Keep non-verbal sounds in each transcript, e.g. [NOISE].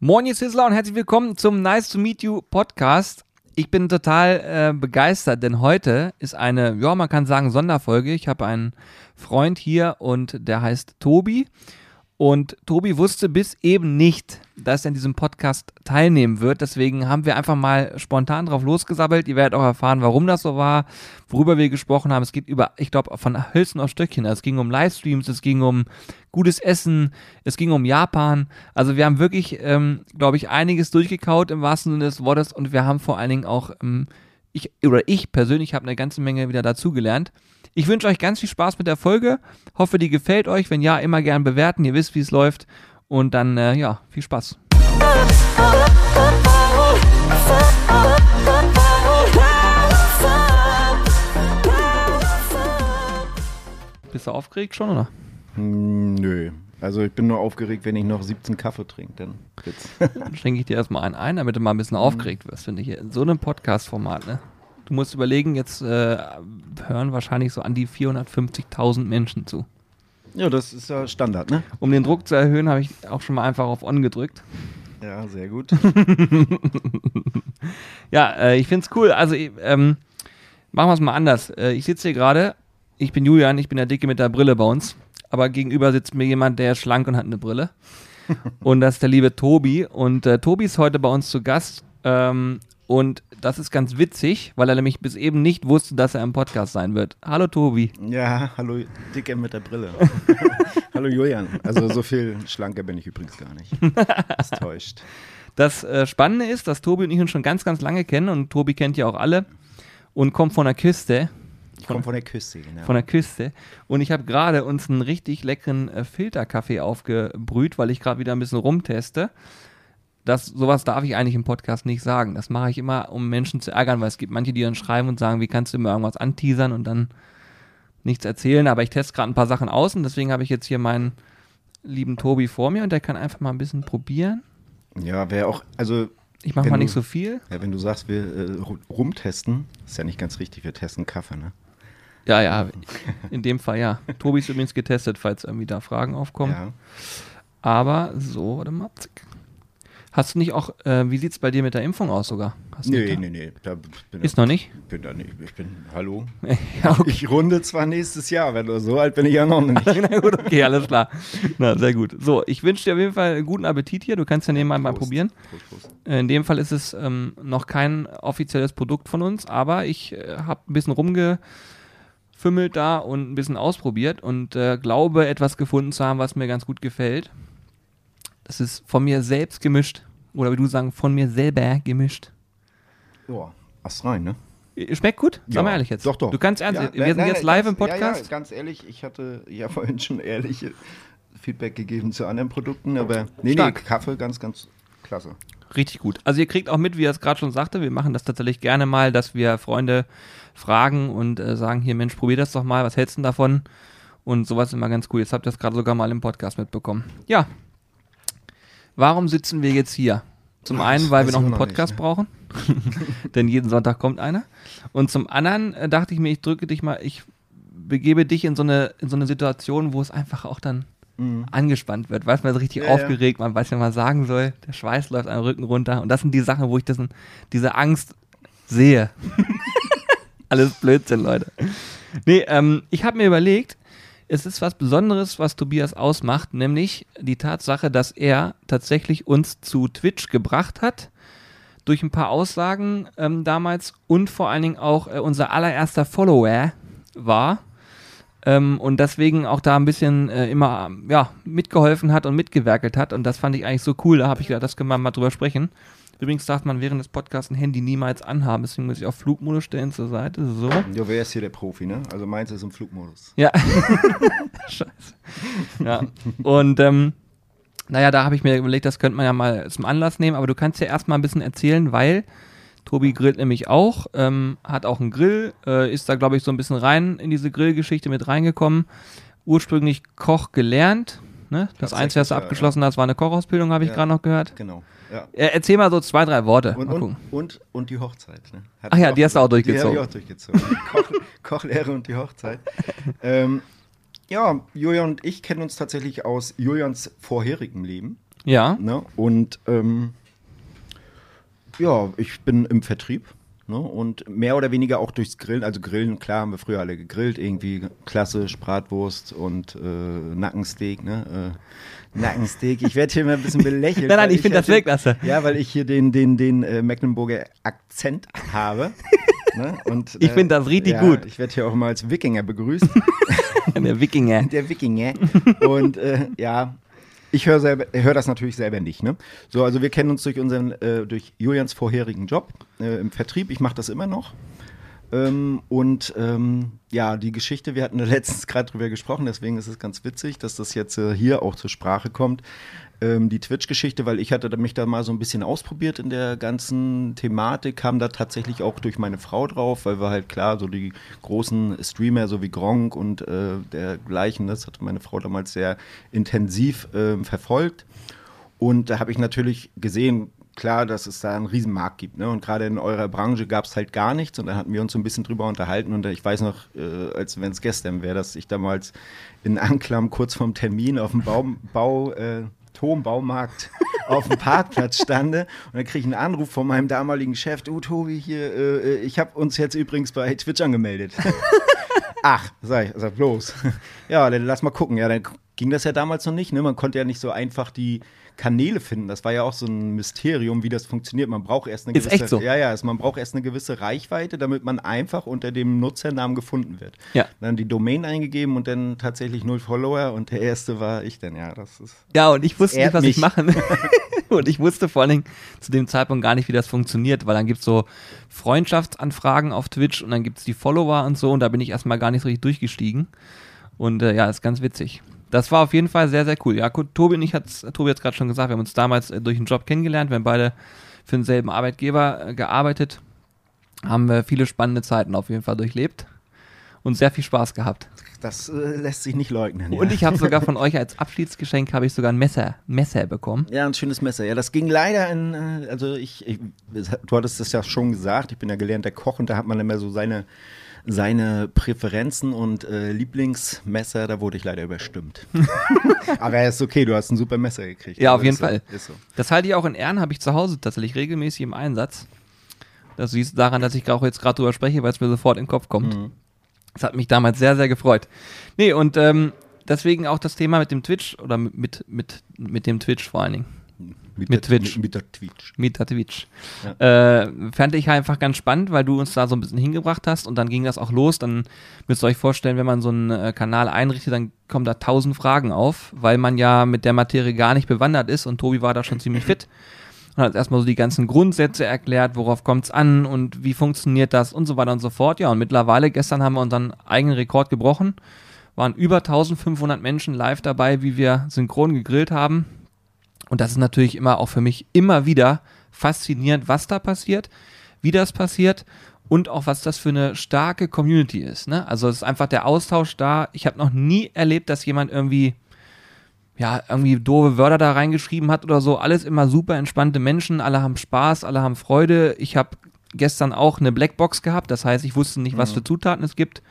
Moin, ihr Sizzler und herzlich willkommen zum Nice to Meet You Podcast. Ich bin total äh, begeistert, denn heute ist eine, ja, man kann sagen, Sonderfolge. Ich habe einen Freund hier und der heißt Tobi. Und Tobi wusste bis eben nicht, dass er in diesem Podcast teilnehmen wird. Deswegen haben wir einfach mal spontan drauf losgesabbelt. Ihr werdet auch erfahren, warum das so war, worüber wir gesprochen haben. Es geht über, ich glaube, von Hölzen auf Stöckchen. Es ging um Livestreams, es ging um gutes Essen, es ging um Japan. Also wir haben wirklich, ähm, glaube ich, einiges durchgekaut im wahrsten Sinne des Wortes und wir haben vor allen Dingen auch, ähm, ich oder ich persönlich habe eine ganze Menge wieder dazugelernt. Ich wünsche euch ganz viel Spaß mit der Folge. Hoffe, die gefällt euch. Wenn ja, immer gern bewerten. Ihr wisst, wie es läuft. Und dann, äh, ja, viel Spaß. Bist du aufgeregt schon, oder? Hm, Nö. Also ich bin nur aufgeregt, wenn ich noch 17 Kaffee trinke. Dann. Dann schenke ich dir erstmal einen ein, damit du mal ein bisschen aufgeregt wirst, finde ich. In so einem Podcast-Format, ne? Du musst überlegen, jetzt äh, hören wahrscheinlich so an die 450.000 Menschen zu. ja, das ist ja Standard, ne? Um den Druck zu erhöhen, habe ich auch schon mal einfach auf On gedrückt. Ja, sehr gut. [LAUGHS] Ja, äh, ich finde es cool. Also, ähm, machen wir es mal anders. Äh, ich sitze hier gerade, ich bin Julian, ich bin der Dicke mit der Brille bei uns. Aber gegenüber sitzt mir jemand, der ist schlank und hat eine Brille. [LAUGHS] und das ist der liebe Tobi. Und äh, Tobi ist heute bei uns zu Gast. Ähm, und das ist ganz witzig, weil er nämlich bis eben nicht wusste, dass er im Podcast sein wird. Hallo Tobi. ja, hallo Dicke mit der Brille. [LAUGHS] hallo Julian. Also so viel schlanker bin ich übrigens gar nicht. Das täuscht. Das äh, Spannende ist, dass Tobi und ich uns schon ganz, ganz lange kennen. Und Tobi kennt ja auch alle. Und kommt von der Küste. Ich komme von der Küste, genau. von der Küste. Und ich habe gerade uns einen richtig leckeren äh, Filterkaffee aufgebrüht, weil ich gerade wieder ein bisschen rumteste. Das, sowas darf ich eigentlich im Podcast nicht sagen. Das mache ich immer, um Menschen zu ärgern, weil es gibt manche, die dann schreiben und sagen, wie kannst du immer irgendwas anteasern und dann nichts erzählen. Aber ich teste gerade ein paar Sachen aus und deswegen habe ich jetzt hier meinen lieben Tobi vor mir und der kann einfach mal ein bisschen probieren. ja, wäre auch, also Ich mache mal du- nicht so viel. ja, wenn du sagst, wir äh, ru- rumtesten, ist ja nicht ganz richtig, wir testen Kaffee, ne? Ja, ja, in dem Fall ja. Tobi ist übrigens getestet, falls irgendwie da Fragen aufkommen. Ja. Aber so, warte mal. Zick. Hast du nicht auch, äh, wie sieht es bei dir mit der Impfung aus sogar? Hast du Nee, nee, nee. Da Ist noch nicht? bin da nicht. Ich bin, hallo? [LAUGHS] ja, okay. Ich runde zwar nächstes Jahr, wenn du so alt bin ich ja noch nicht. [LAUGHS] Na gut, okay, alles klar. Na, sehr gut. So, ich wünsche dir auf jeden Fall guten Appetit hier. Du kannst ja nebenbei mal probieren. Prost, Prost. In dem Fall ist es ähm, noch kein offizielles Produkt von uns, aber ich äh, habe ein bisschen rumgefümmelt da und ein bisschen ausprobiert und äh, glaube, etwas gefunden zu haben, was mir ganz gut gefällt. Das ist von mir selbst gemischt. Oder wie du sagen, von mir selber gemischt. Ja, Ast rein, ne? Äh, Schmeckt gut? Sag mal ehrlich jetzt. Doch, doch. Du kannst ernst, Ja, wir nein, sind nein, jetzt live im ganz- Ja, Podcast. ja, ganz ehrlich, ich hatte ja [LAUGHS] vorhin schon ehrliche Feedback gegeben zu anderen Produkten, aber nee, Stark. nee, Kaffee ganz, ganz klasse. Richtig gut. Also ihr kriegt auch mit, wie er es gerade schon sagte, wir machen das tatsächlich gerne mal, dass wir Freunde fragen und äh, sagen, hier Mensch, probier das doch mal, was hältst du denn davon? Und sowas ist immer ganz cool. Jetzt habt ihr das gerade sogar mal im Podcast mitbekommen. Ja. Warum sitzen wir jetzt hier? Zum einen, weil wir noch einen noch nicht, Podcast ne? brauchen. [LAUGHS] Denn jeden Sonntag kommt einer. Und zum anderen äh, dachte ich mir, ich drücke dich mal, ich begebe dich in so eine, in so eine Situation, wo es einfach auch dann angespannt wird, weiß man so richtig ja. aufgeregt, man weiß, was man sagen soll, der Schweiß läuft am Rücken runter und das sind die Sachen, wo ich das, diese Angst sehe. [LAUGHS] Alles Blödsinn, Leute. Nee, ähm, ich habe mir überlegt, es ist was Besonderes, was Tobias ausmacht, nämlich die Tatsache, dass er tatsächlich uns zu Twitch gebracht hat, durch ein paar Aussagen ähm, damals und vor allen Dingen auch äh, unser allererster Follower war ähm, und deswegen auch da ein bisschen äh, immer ja, mitgeholfen hat und mitgewerkelt hat. Und das fand ich eigentlich so cool. Da habe ich gedacht, das können wir mal drüber sprechen. Übrigens darf man während des Podcasts ein Handy niemals anhaben, deswegen muss ich auf Flugmodus stellen zur Seite. So. Ja, wer ist hier der Profi, ne? Also meins ist im Flugmodus. Ja. [LAUGHS] Scheiße. Ja. Und ähm, naja, da habe ich mir überlegt, das könnte man ja mal zum Anlass nehmen, aber du kannst ja erstmal ein bisschen erzählen, weil Tobi grillt nämlich auch, ähm, hat auch einen Grill, äh, ist da, glaube ich, so ein bisschen rein in diese Grillgeschichte mit reingekommen. Ursprünglich Koch gelernt. Ne? Das Einzige, was du ja, abgeschlossen hast, war eine Kochausbildung, habe ich Ja. gerade noch gehört. Genau. Ja. Äh, erzähl mal so zwei, drei Worte. Und, und, und, und die Hochzeit. Ne? Ach ja, auch- die hast du auch Die habe durchgezogen. ich auch durchgezogen. [LAUGHS] Koch, Kochlehre und die Hochzeit. [LAUGHS] ähm, ja, Julian und ich kennen uns tatsächlich aus Julians vorherigem Leben. Ja. Ne? Und ähm, ja, ich bin im Vertrieb. Ne? Und mehr oder weniger auch durchs Grillen. Also Grillen, klar, haben wir früher alle gegrillt. Irgendwie klassisch Bratwurst und äh, Nackensteak. Ne? Äh, Nackensteak. Ich werde hier mal ein bisschen belächelt. nein, nein, ich finde das Weltklasse. Ja, weil ich hier den, den, den äh, Mecklenburger Akzent habe. ne? und, [LAUGHS] ich finde das richtig ja, gut. Ich werde hier auch mal als Wikinger begrüßt. [LAUGHS] Der Wikinger. Der Wikinger. Und äh, ja, ich höre hör das natürlich selber nicht. Ne? So, also wir kennen uns durch unseren, äh, durch Julians vorherigen Job äh, im Vertrieb. Ich mache das immer noch. Ähm, und ähm, ja, die Geschichte, wir hatten [LAUGHS] letztens gerade drüber gesprochen, deswegen ist es ganz witzig, dass das jetzt äh, hier auch zur Sprache kommt. Ähm, die Twitch-Geschichte, weil ich hatte mich da mal so ein bisschen ausprobiert in der ganzen Thematik, kam da tatsächlich auch durch meine Frau drauf, weil wir halt klar, so die großen Streamer, so wie Gronk und äh, dergleichen, das hat meine Frau damals sehr intensiv äh, verfolgt. Und da habe ich natürlich gesehen, klar, dass es da einen riesen Markt gibt. Ne? Und gerade in eurer Branche gab es halt gar nichts. Und da hatten wir uns so ein bisschen drüber unterhalten. Und ich weiß noch, äh, als wenn es gestern wäre, dass ich damals in Anklam kurz vorm Termin auf dem Bau, Bau äh, Turmbaumarkt [LAUGHS] auf dem Parkplatz stande und dann kriege ich einen Anruf von meinem damaligen Chef, du Tobi, hier, äh, ich habe uns jetzt übrigens bei Twitch angemeldet. [LAUGHS] Ach, sag ich, sag bloß. [LAUGHS] Ja, dann lass mal gucken. Ja, dann ging das ja damals noch nicht. Ne? Man konnte ja nicht so einfach die Kanäle finden. Das war ja auch so ein Mysterium, wie das funktioniert. Man braucht erst eine Ist gewisse, so? ja, ja, also man braucht erst eine gewisse Reichweite, damit man einfach unter dem Nutzernamen gefunden wird. Ja. Dann die Domain eingegeben und dann tatsächlich null Follower und der erste war ich dann. Ja, das ist Ja, und ich wusste nicht, was ich mich. machen. [LAUGHS] [LAUGHS] und ich wusste vor allen Dingen zu dem Zeitpunkt gar nicht, wie das funktioniert, weil dann gibt es so Freundschaftsanfragen auf Twitch und dann gibt es die Follower und so und da bin ich erstmal gar nicht so richtig durchgestiegen. Und äh, ja, ist ganz witzig. Das war auf jeden Fall sehr, sehr cool. Ja, gut, Tobi und ich hat's, Tobi hat es gerade schon gesagt, wir haben uns damals äh, durch einen Job kennengelernt, wir haben beide für denselben Arbeitgeber äh, gearbeitet, haben wir viele spannende Zeiten auf jeden Fall durchlebt und sehr viel Spaß gehabt. Das äh, lässt sich nicht leugnen. Ja. Und ich habe sogar von [LAUGHS] euch als Abschiedsgeschenk habe ich sogar ein Messer, Messer bekommen. Ja, ein schönes Messer. Ja, das ging leider in, also ich, ich, du hattest das ja schon gesagt, ich bin ja gelernter Koch und da hat man immer so seine, seine Präferenzen und äh, Lieblingsmesser, da wurde ich leider überstimmt. [LAUGHS] Aber ist okay, du hast ein super Messer gekriegt. Ja, auf jeden so, Fall. Ist so. Das halte ich auch in Ehren, habe ich zu Hause tatsächlich regelmäßig im Einsatz. Das siehst du daran, dass ich auch jetzt gerade drüber spreche, weil es mir sofort in den Kopf kommt. Mhm. Das hat mich damals sehr, sehr gefreut. Nee, und ähm, deswegen auch das Thema mit dem Twitch oder mit, mit, mit dem Twitch vor allen Dingen. Mit der, Twitch. Mit, mit der Twitch. Mit der Twitch. Äh, fand ich einfach ganz spannend, weil du uns da so ein bisschen hingebracht hast und dann ging das auch los. Dann müsst ihr euch vorstellen, wenn man so einen äh, Kanal einrichtet, dann kommen da tausend Fragen auf, weil man ja mit der Materie gar nicht bewandert ist und Tobi war da schon ziemlich fit. [LAUGHS] Und hat erstmal so die ganzen Grundsätze erklärt, worauf kommt es an und wie funktioniert das und so weiter und so fort. Ja, und mittlerweile, gestern haben wir unseren eigenen Rekord gebrochen, waren über 1500 Menschen live dabei, wie wir synchron gegrillt haben. Und das ist natürlich immer auch für mich immer wieder faszinierend, was da passiert, wie das passiert und auch was das für eine starke Community ist. Ne? Also es ist einfach der Austausch da. Ich habe noch nie erlebt, dass jemand irgendwie ja, irgendwie doofe Wörter da reingeschrieben hat oder so. Alles immer super entspannte Menschen, alle haben Spaß, alle haben Freude. Ich habe gestern auch eine Blackbox gehabt, das heißt, ich wusste nicht, was für Zutaten es gibt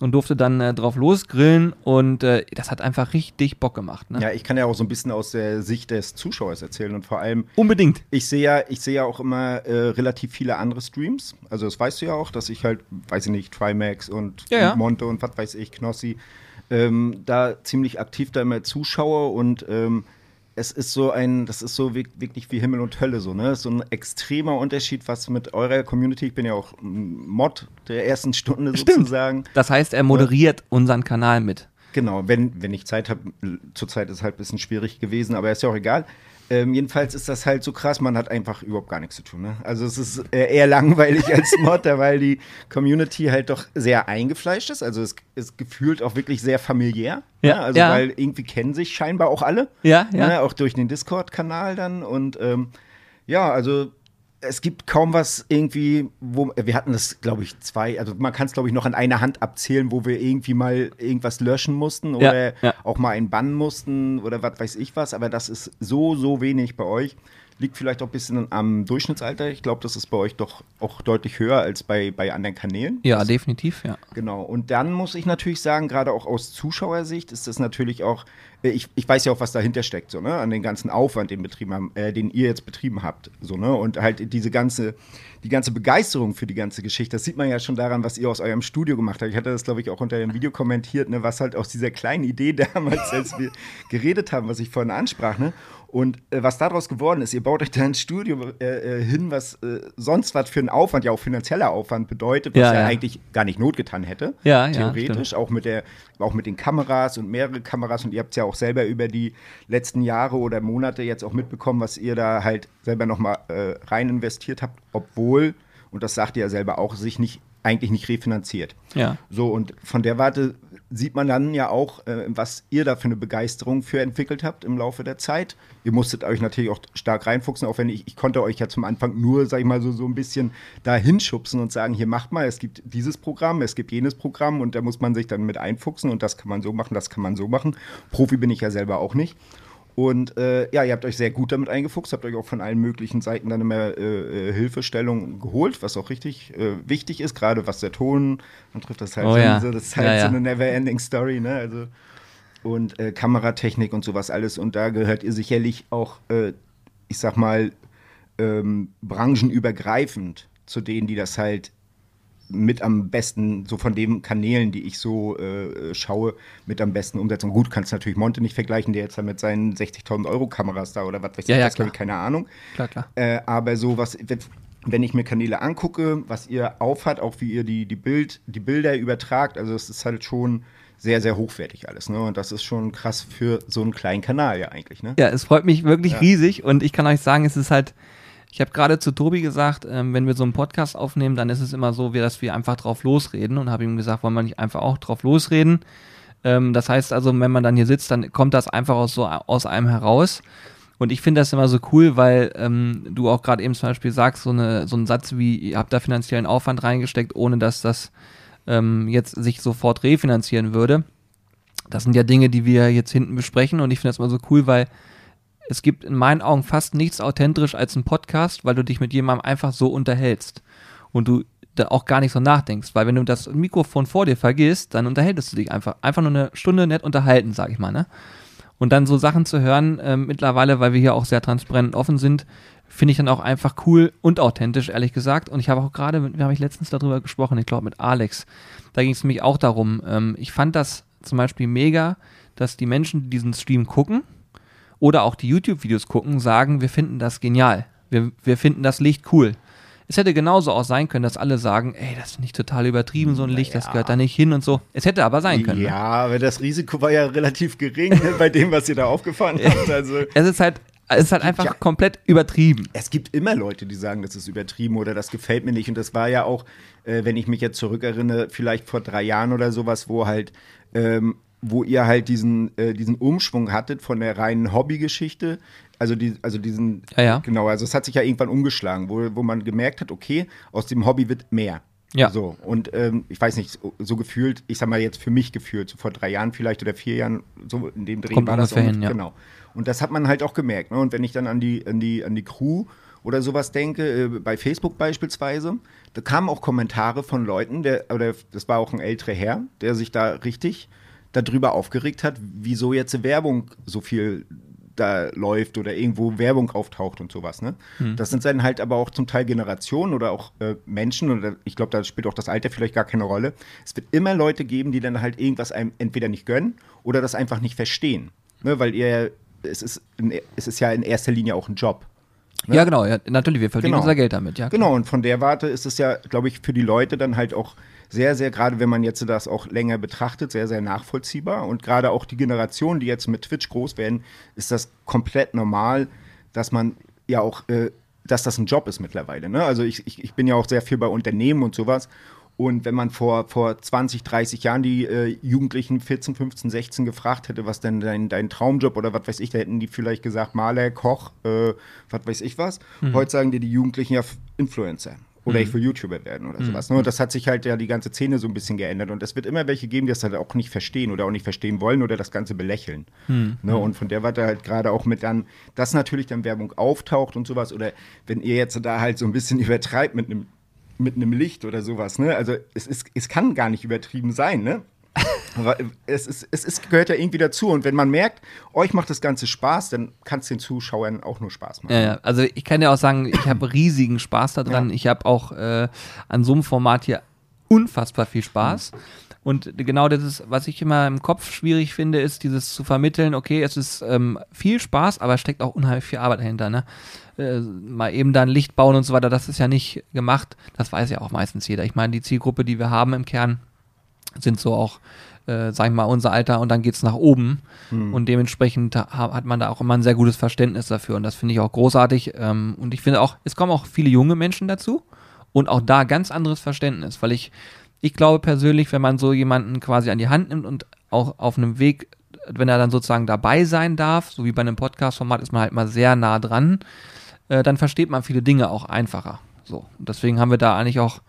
und durfte dann äh, drauf losgrillen und äh, das hat einfach richtig Bock gemacht. Ne? Ja, ich kann ja auch so ein bisschen aus der Sicht des Zuschauers erzählen und vor allem, Unbedingt. ich sehe ja, ich sehe ja auch immer äh, relativ viele andere Streams. Also das weißt du ja auch, dass ich halt, weiß ich nicht, Trimax und Ja, ja. Monte und was weiß ich, Knossi, ähm, da ziemlich aktiv da immer zuschaue und ähm, es ist so ein, das ist so wirk- wirklich wie Himmel und Hölle so, ne? So ein extremer Unterschied, was mit eurer Community, ich bin ja auch Mod der ersten Stunde sozusagen. Das heißt, er moderiert unseren Kanal mit. Genau, wenn, wenn ich Zeit habe, zurzeit ist es halt ein bisschen schwierig gewesen, aber ist ja auch egal. Ähm, jedenfalls ist das halt so krass, man hat einfach überhaupt gar nichts zu tun. Ne? Also es ist äh, eher langweilig [LAUGHS] als Modder, weil die Community halt doch sehr eingefleischt ist. Also es ist gefühlt auch wirklich sehr familiär. Ja, ne? Also ja. weil irgendwie kennen sich scheinbar auch alle. Ja, ja. Ne? Auch durch den Discord-Kanal dann. Und ähm, ja, also es gibt kaum was irgendwie, wo wir hatten das, glaube ich, zwei, also man kann es, glaube ich, noch an einer Hand abzählen, wo wir irgendwie mal irgendwas löschen mussten oder ja. auch mal einen bannen mussten oder was weiß ich was, aber das ist so, so wenig bei euch. Liegt vielleicht auch ein bisschen am Durchschnittsalter. Ich glaube, das ist bei euch doch auch deutlich höher als bei, bei anderen Kanälen. Ja, definitiv, ja. Genau. Und dann muss ich natürlich sagen, gerade auch aus Zuschauersicht ist das natürlich auch ich, ich weiß ja auch, was dahinter steckt, so, ne? An den ganzen Aufwand, den, betrieben haben, äh, den ihr jetzt betrieben habt. So, ne? Und halt diese ganze, die ganze Begeisterung für die ganze Geschichte, das sieht man ja schon daran, was ihr aus eurem Studio gemacht habt. Ich hatte das, glaube ich, auch unter dem Video kommentiert, ne, was halt aus dieser kleinen Idee [LAUGHS] damals, als wir geredet haben, was ich vorhin ansprach, ne? Und äh, was daraus geworden ist, ihr baut euch da ein Studio äh, äh, hin, was äh, sonst was für einen Aufwand, ja auch finanzieller Aufwand bedeutet, was Ja, ja, ja. eigentlich gar nicht notgetan hätte. Ja, ja, theoretisch, stimmt. auch mit der, auch mit den Kameras und mehrere Kameras. Und ihr habt es ja auch selber über die letzten Jahre oder Monate jetzt auch mitbekommen, was ihr da halt selber nochmal äh, rein investiert habt, obwohl, und das sagt ihr ja selber auch, sich nicht eigentlich nicht refinanziert. Ja. So, und von der Warte sieht man dann ja auch, äh, was ihr da für eine Begeisterung für entwickelt habt im Laufe der Zeit. Ihr musstet euch natürlich auch stark reinfuchsen, auch wenn ich, ich konnte euch ja zum Anfang nur, sag ich mal, so, so ein bisschen da hinschubsen und sagen, hier macht mal, es gibt dieses Programm, es gibt jenes Programm und da muss man sich dann mit einfuchsen und das kann man so machen, das kann man so machen. Profi bin ich ja selber auch nicht. Und äh, ja, ihr habt euch sehr gut damit eingefuchst, habt euch auch von allen möglichen Seiten dann immer äh, äh, Hilfestellung geholt, was auch richtig äh, wichtig ist, gerade was der Ton antrifft. Das ist halt, Oh so, ja. so, das ist halt Ja, ja. so eine never-ending Story, ne? Also, und äh, Kameratechnik und sowas alles. Und da gehört ihr sicherlich auch, äh, ich sag mal, ähm, branchenübergreifend zu denen, die das halt mit am besten, so von den Kanälen, die ich so äh, schaue, mit am besten umsetzen. Gut, kannst natürlich Monte nicht vergleichen, der jetzt da mit seinen 60.000 Euro Kameras da oder was weiß Ja, ich, ja, das habe ich klar. keine Ahnung. Klar, klar. Äh, aber so was, wenn ich mir Kanäle angucke, was ihr aufhat, auch wie ihr die, die, Bild, die Bilder übertragt, also es ist halt schon sehr, sehr hochwertig alles. Ne? Und das ist schon krass für so einen kleinen Kanal ja eigentlich. Ne? Ja, es freut mich wirklich Ja. riesig und ich kann euch sagen, es ist halt, ich habe gerade zu Tobi gesagt, ähm, wenn wir so einen Podcast aufnehmen, dann ist es immer so, dass wir einfach drauf losreden und habe ihm gesagt, wollen wir nicht einfach auch drauf losreden. Ähm, das heißt also, wenn man dann hier sitzt, dann kommt das einfach aus, so, aus einem heraus. Und ich finde das immer so cool, weil ähm, du auch gerade eben zum Beispiel sagst, so, eine, so ein Satz wie, ihr habt da finanziellen Aufwand reingesteckt, ohne dass das ähm, jetzt sich sofort refinanzieren würde. Das sind ja Dinge, die wir jetzt hinten besprechen und ich finde das immer so cool, weil es gibt in meinen Augen fast nichts authentisch als ein Podcast, weil du dich mit jemandem einfach so unterhältst und du da auch gar nicht so nachdenkst, weil wenn du das Mikrofon vor dir vergisst, dann unterhältst du dich einfach, einfach nur eine Stunde nett unterhalten, sag ich mal, ne? Und dann so Sachen zu hören, ähm, mittlerweile, weil wir hier auch sehr transparent und offen sind, finde ich dann auch einfach cool und authentisch, ehrlich gesagt. Und ich habe auch gerade, wir habe ich letztens darüber gesprochen, ich glaube mit Alex, da ging es nämlich auch darum, ähm, ich fand das zum Beispiel mega, dass die Menschen, die diesen Stream gucken oder auch die YouTube-Videos gucken, sagen, wir finden das genial. Wir, wir finden das Licht cool. Es hätte genauso auch sein können, dass alle sagen, ey, das finde ich total übertrieben, so ein Licht, das Naja. gehört da nicht hin und so. Es hätte aber sein können. Ja, Ne? aber das Risiko war ja relativ gering [LAUGHS] bei dem, was ihr da aufgefahren habt. Also Es ist halt, es ist halt einfach ja- komplett übertrieben. es gibt immer Leute, die sagen, das ist übertrieben oder das gefällt mir nicht. Und das war ja auch, äh, wenn ich mich jetzt zurückerinnere, vielleicht vor drei Jahren oder sowas, wo halt, ähm, wo ihr halt diesen, äh, diesen Umschwung hattet von der reinen Hobbygeschichte. Also, die, also diesen, Ja, ja. genau, also es hat sich ja irgendwann umgeschlagen, wo, wo man gemerkt hat, okay, aus dem Hobby wird mehr. Ja. So, und ähm, ich weiß nicht, so, so gefühlt, ich sag mal jetzt für mich gefühlt, so vor drei Jahren vielleicht oder vier Jahren, so in dem Dreh Kommt war das hin, ja. Genau. Und das hat man halt auch gemerkt. Ne? Und wenn ich dann an die, an die, an die Crew oder sowas denke, äh, bei Facebook beispielsweise, da kamen auch Kommentare von Leuten, der, oder das war auch ein älterer Herr, der sich da richtig darüber aufgeregt hat, wieso jetzt Werbung so viel da läuft oder irgendwo Werbung auftaucht und sowas. Ne? Das sind dann halt aber auch zum Teil Generationen oder auch äh, Menschen oder ich glaube, da spielt auch das Alter vielleicht gar keine Rolle. Es wird immer Leute geben, die dann halt irgendwas einem entweder nicht gönnen oder das einfach nicht verstehen. Ne? Weil ihr, es ist, in, es ist ja in erster Linie auch ein Job. Ne? Ja, genau, ja, natürlich, wir verdienen Genau. unser Geld damit, ja. klar. Genau, und von der Warte ist es ja, glaube ich, für die Leute dann halt auch sehr, sehr, gerade wenn man jetzt das auch länger betrachtet, sehr, sehr nachvollziehbar. Und gerade auch die Generation, die jetzt mit Twitch groß werden, ist das komplett normal, dass man ja auch, äh, dass das ein Job ist mittlerweile. Ne? Also ich, ich, ich bin ja auch sehr viel bei Unternehmen und sowas. Und wenn man vor, vor 20, 30 Jahren die äh, Jugendlichen 14, 15, 16 gefragt hätte, was denn dein, dein Traumjob oder was weiß ich, da hätten die vielleicht gesagt, Maler, Koch, äh, was weiß ich was. Heute sagen dir die Jugendlichen ja Influencer. Oder ich will YouTuber werden oder sowas. Ne? Und das hat sich halt ja die ganze Szene so ein bisschen geändert. Und es wird immer welche geben, die das halt auch nicht verstehen oder auch nicht verstehen wollen oder das Ganze belächeln. Ne? Und von der Warte halt gerade auch mit dann, dass natürlich dann Werbung auftaucht und sowas. Oder wenn ihr jetzt da halt so ein bisschen [LAUGHS] übertreibt mit einem mit einem Licht oder sowas, ne? Also es, ist, es kann gar nicht übertrieben sein, ne? Es, ist, es ist, gehört ja irgendwie dazu. Und wenn man merkt, euch macht das Ganze Spaß, dann kann es den Zuschauern auch nur Spaß machen. Ja. Also ich kann ja auch sagen, ich habe riesigen Spaß daran. Ja. Ich habe auch äh, an so einem Format hier unfassbar viel Spaß. Und genau das ist, was ich immer im Kopf schwierig finde, ist dieses zu vermitteln, okay, es ist ähm, viel Spaß, aber es steckt auch unheimlich viel Arbeit dahinter. Ne? Äh, mal eben dann Licht bauen und so weiter, das ist ja nicht gemacht. Das weiß ja auch meistens jeder. Ich meine, die Zielgruppe, die wir haben im Kern, sind so auch, äh, sag ich mal, unser Alter und dann geht's nach oben. Und dementsprechend ha hat man da auch immer ein sehr gutes Verständnis dafür. Und das finde ich auch großartig. Ähm, und ich finde auch, es kommen auch viele junge Menschen dazu und auch da ganz anderes Verständnis, weil ich, ich glaube persönlich, wenn man so jemanden quasi an die Hand nimmt und auch auf einem Weg, wenn er dann sozusagen dabei sein darf, so wie bei einem Podcast-Format, ist man halt mal sehr nah dran, äh, dann versteht man viele Dinge auch einfacher. So. Und deswegen haben wir da eigentlich auch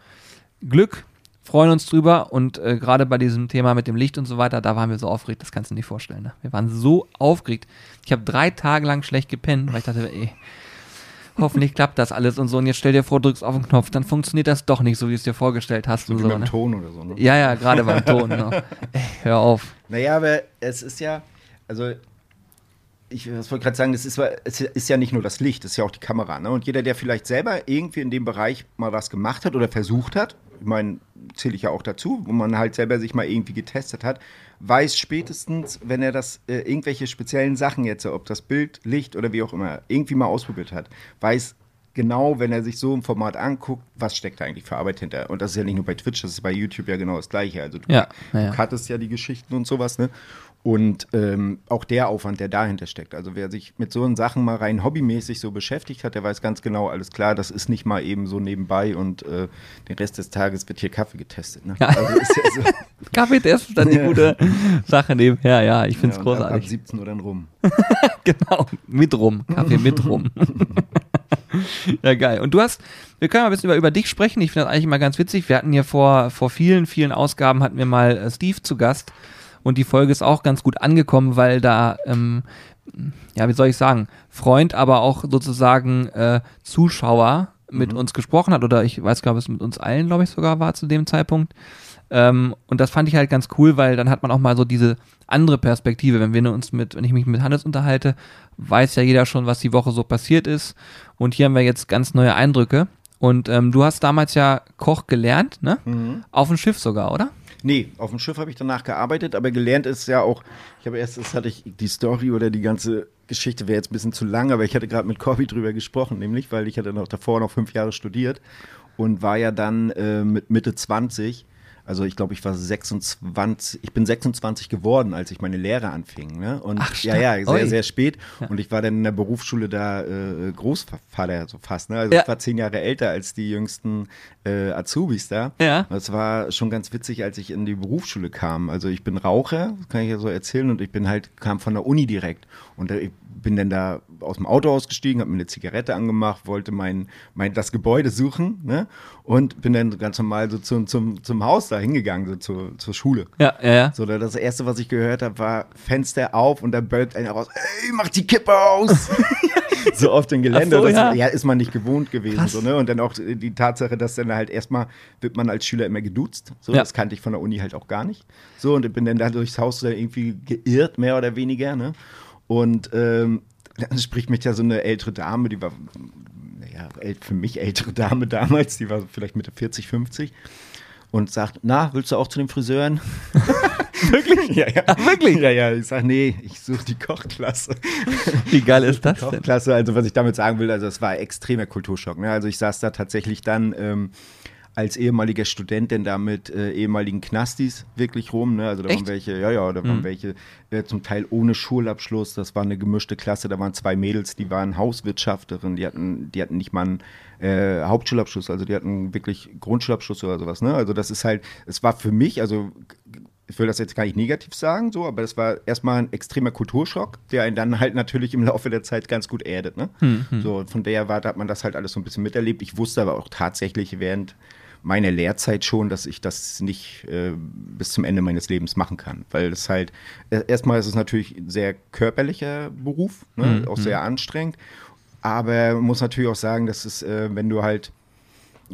Glück, freuen uns drüber und äh, gerade bei diesem Thema mit dem Licht und so weiter, da waren wir so aufgeregt, das kannst du dir nicht vorstellen. Ne? Wir waren so aufgeregt. Ich habe drei Tage lang schlecht gepennt, weil ich dachte, ey, hoffentlich klappt das alles und so. Und jetzt stell dir vor, drückst auf den Knopf, dann funktioniert das doch nicht, so wie du es dir vorgestellt hast So und wie so. beim Ne? Ton oder so. Ne? Ja, ja, gerade beim Ton. [LAUGHS] Ne? Ey, hör auf. Naja, aber es ist ja, also ich wollte gerade sagen, es ist, es ist ja nicht nur das Licht, es ist ja auch die Kamera. Ne? Und jeder, der vielleicht selber irgendwie in dem Bereich mal was gemacht hat oder versucht hat, ich meine, zähle ich ja auch dazu, wo man halt selber sich mal irgendwie getestet hat, weiß spätestens, wenn er das äh, irgendwelche speziellen Sachen jetzt, ob das Bild, Licht oder wie auch immer, irgendwie mal ausprobiert hat, weiß genau, wenn er sich so ein Format anguckt, was steckt da eigentlich für Arbeit hinter. Und das ist ja nicht nur bei Twitch, das ist bei YouTube ja genau das Gleiche. Also du, Ja, ja, du cuttest ja die Geschichten und sowas, ne? Und ähm, auch der Aufwand, der dahinter steckt. Also wer sich mit so Sachen mal rein hobbymäßig so beschäftigt hat, der weiß ganz genau, alles klar, das ist nicht mal eben so nebenbei und äh, den Rest des Tages wird hier Kaffee getestet. Ne? Also ist ja so, [LAUGHS] Kaffeetest ist dann die Ja. gute Sache nebenher. Ja, ich finde es ja, und ab, ab großartig. 17 Uhr dann rum. [LAUGHS] Genau, mit rum. Kaffee mit rum. [LAUGHS] ja, geil. Und du hast, wir können mal ein bisschen über, über dich sprechen. Ich finde das eigentlich immer ganz witzig. Wir hatten hier vor, vor vielen, vielen Ausgaben hatten wir mal äh, Steve zu Gast. Und die Folge ist auch ganz gut angekommen, weil da, ähm, ja, wie soll ich sagen, Freund, aber auch sozusagen äh, Zuschauer mit uns gesprochen hat. Oder ich weiß, glaube es mit uns allen, glaube ich, sogar war zu dem Zeitpunkt. Ähm, und das fand ich halt ganz cool, weil dann hat man auch mal so diese andere Perspektive. Wenn wir uns mit, wenn ich mich mit Hannes unterhalte, weiß ja jeder schon, was die Woche so passiert ist. Und hier haben wir jetzt ganz neue Eindrücke. Und ähm, du hast damals ja Koch gelernt, ne? Auf dem Schiff sogar, oder? Nee, auf dem Schiff habe ich danach gearbeitet, aber gelernt ist ja auch, ich habe erst, das hatte ich, die Story oder die ganze Geschichte wäre jetzt ein bisschen zu lang, aber ich hatte gerade mit Corby drüber gesprochen, nämlich, weil ich hatte noch davor noch fünf Jahre studiert und war ja dann äh, mit Mitte 20, also ich glaube, ich war 26, ich bin 26 geworden, als ich meine Lehre anfing. Ne? Und Ach, ja, ja, sehr, Ui. sehr spät. Und ich war dann in der Berufsschule da äh, Großvater, so fast. Ne? Also Ja. ich war zehn Jahre älter als die jüngsten äh, Azubis da. Ja. Das war schon ganz witzig, als ich in die Berufsschule kam. Also ich bin Raucher, das kann ich ja so erzählen, und ich bin halt, kam von der Uni direkt. Und äh, ich bin dann da aus dem Auto ausgestiegen, habe mir eine Zigarette angemacht, wollte mein, mein das Gebäude suchen, ne? Und bin dann ganz normal so zum, zum, zum Haus da hingegangen, so zur, zur Schule. Ja, ja, ja. So, da das erste, was ich gehört habe, war Fenster auf und da bölkt einer raus, ey, mach die Kippe aus! [LAUGHS] so auf dem Gelände. So, das, ja. ja. ist man nicht gewohnt gewesen. Krass. So, ne? Und dann auch die Tatsache, dass dann halt erstmal wird man als Schüler immer geduzt. So, Ja. das kannte ich von der Uni halt auch gar nicht. So, und bin dann da durchs Haus irgendwie geirrt, mehr oder weniger, ne? Und ähm, dann spricht mich ja so eine ältere Dame, die war, naja, für mich ältere Dame damals, die war vielleicht Mitte 40, 50 und sagt, na, willst du auch zu den Friseuren? [LAUGHS] wirklich? Ja, ja. wirklich? Ja, ja. Ich sag, nee, ich suche die Kochklasse. Wie geil ist das denn? Kochklasse, also was ich damit sagen will, also es war extremer Kulturschock. Ne? Also ich saß da tatsächlich dann ähm, als ehemaliger Student denn da mit äh, ehemaligen Knastis wirklich rum. Ne? Also da Echt? waren welche, ja, ja, da waren welche äh, zum Teil ohne Schulabschluss. Das war eine gemischte Klasse. Da waren zwei Mädels, die waren Hauswirtschafterin, die hatten, die hatten nicht mal einen äh, Hauptschulabschluss, also die hatten wirklich Grundschulabschluss oder sowas. Ne? Also das ist halt, es war für mich, also ich will das jetzt gar nicht negativ sagen, so, aber es war erstmal ein extremer Kulturschock, der einen dann halt natürlich im Laufe der Zeit ganz gut erdet. Ne? So, und von der Warte hat man das halt alles so ein bisschen miterlebt. Ich wusste aber auch tatsächlich während meiner Lehrzeit schon, dass ich das nicht äh, bis zum Ende meines Lebens machen kann. Weil es halt, äh, erstmal ist es natürlich ein sehr körperlicher Beruf, ne? auch sehr anstrengend. Aber man muss natürlich auch sagen, dass es, äh, wenn du halt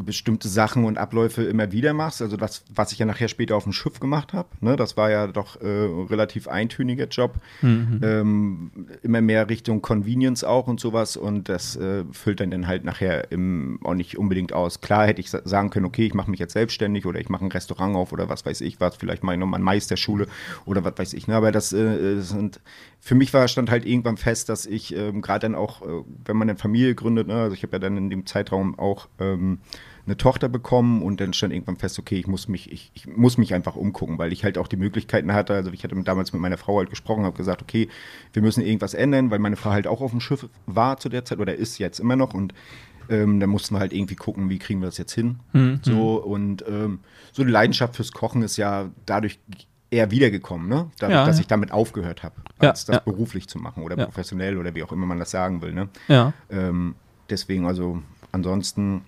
bestimmte Sachen und Abläufe immer wieder machst. Also das, was ich ja nachher später auf dem Schiff gemacht habe. Ne? Das war ja doch äh, relativ eintöniger Job. Mhm. Ähm, immer mehr Richtung Convenience auch und sowas. Und das äh, füllt dann, dann halt nachher im, auch nicht unbedingt aus. Klar hätte ich sagen können, okay, ich mache mich jetzt selbstständig oder ich mache ein Restaurant auf oder was weiß ich was. Vielleicht mache ich nochmal eine Meisterschule oder was weiß ich. Ne? Aber das, äh, das sind für mich war stand halt irgendwann fest, dass ich ähm, gerade dann auch, äh, wenn man eine Familie gründet, ne, also ich habe ja dann in dem Zeitraum auch ähm, eine Tochter bekommen und dann stand irgendwann fest, okay, ich muss mich, ich, ich, muss mich einfach umgucken, weil ich halt auch die Möglichkeiten hatte. Also ich hatte damals mit meiner Frau halt gesprochen, habe gesagt, okay, wir müssen irgendwas ändern, weil meine Frau halt auch auf dem Schiff war zu der Zeit oder ist jetzt immer noch und ähm, da mussten wir halt irgendwie gucken, wie kriegen wir das jetzt hin. Mhm. So und ähm, so die Leidenschaft fürs Kochen ist ja dadurch eher wiedergekommen, ne? Dadurch, ja, dass ich damit aufgehört habe, als ja, das ja. beruflich zu machen oder professionell oder wie auch immer man das sagen will, ne? Ja. Ähm, deswegen, also ansonsten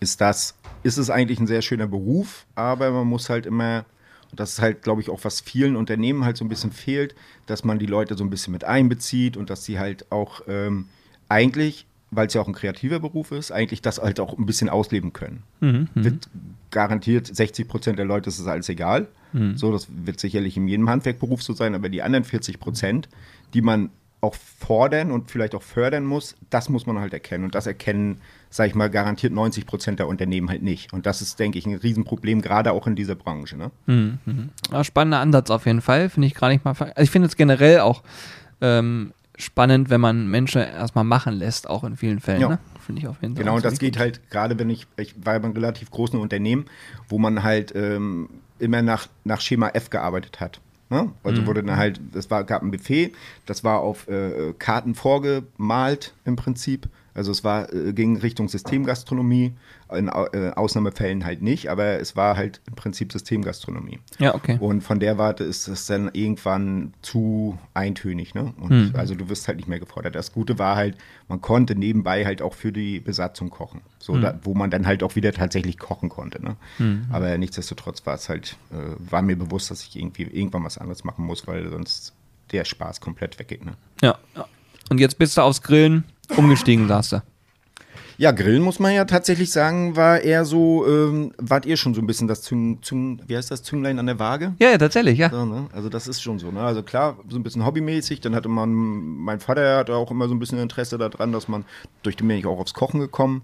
ist das, ist es eigentlich ein sehr schöner Beruf, aber man muss halt immer, und das ist halt, glaube ich, auch was vielen Unternehmen halt so ein bisschen fehlt, dass man die Leute so ein bisschen mit einbezieht und dass sie halt auch ähm, eigentlich weil es ja auch ein kreativer Beruf ist, eigentlich das halt auch ein bisschen ausleben können. Mhm, mhm. wird garantiert 60 Prozent der Leute ist es alles egal. Mhm. So, das wird sicherlich in jedem Handwerkberuf so sein, aber die anderen 40 Prozent, die man auch fordern und vielleicht auch fördern muss, das muss man halt erkennen. Und das erkennen, sage ich mal, garantiert 90 Prozent der Unternehmen halt nicht. Und das ist, denke ich, ein Riesenproblem, gerade auch in dieser Branche. Ne? Mhm. Ja, spannender Ansatz auf jeden Fall, finde ich gar nicht mal. Also ich finde es generell auch ähm, spannend, wenn man Menschen erstmal machen lässt, auch in vielen Fällen. Ja. Ne? Finde ich auf jeden Fall. Genau, und das geht halt gerade, wenn ich, ich war bei einem relativ großen Unternehmen, wo man halt ähm, immer nach, nach Schema F gearbeitet hat. Ne? Also mhm. wurde dann halt, es war, gab ein Buffet, das war auf äh, Karten vorgemalt im Prinzip. Also es war, äh, ging Richtung Systemgastronomie, in äh, Ausnahmefällen halt nicht, aber es war halt im Prinzip Systemgastronomie. Ja, okay. Und von der Warte ist es dann irgendwann zu eintönig, ne? Und hm. also du wirst halt nicht mehr gefordert. Das Gute war halt, man konnte nebenbei halt auch für die Besatzung kochen. So, hm. da, wo man dann halt auch wieder tatsächlich kochen konnte. Ne? Hm. Aber nichtsdestotrotz war es halt, äh, war mir bewusst, dass ich irgendwie irgendwann was anderes machen muss, weil sonst der Spaß komplett weggeht. Ne? Ja, ja. Und jetzt bist du aufs Grillen umgestiegen, sagst du. Ja, Grillen muss man ja tatsächlich sagen, war eher so, ähm, wart ihr schon so ein bisschen das Züng, Züng, wie heißt das, Zünglein an der Waage? Ja, ja tatsächlich, ja. So, ne? Also das ist schon so, ne? Also klar, so ein bisschen hobbymäßig, dann hatte man, mein Vater hatte auch immer so ein bisschen Interesse daran, dass man, durch den bin ich auch aufs Kochen gekommen,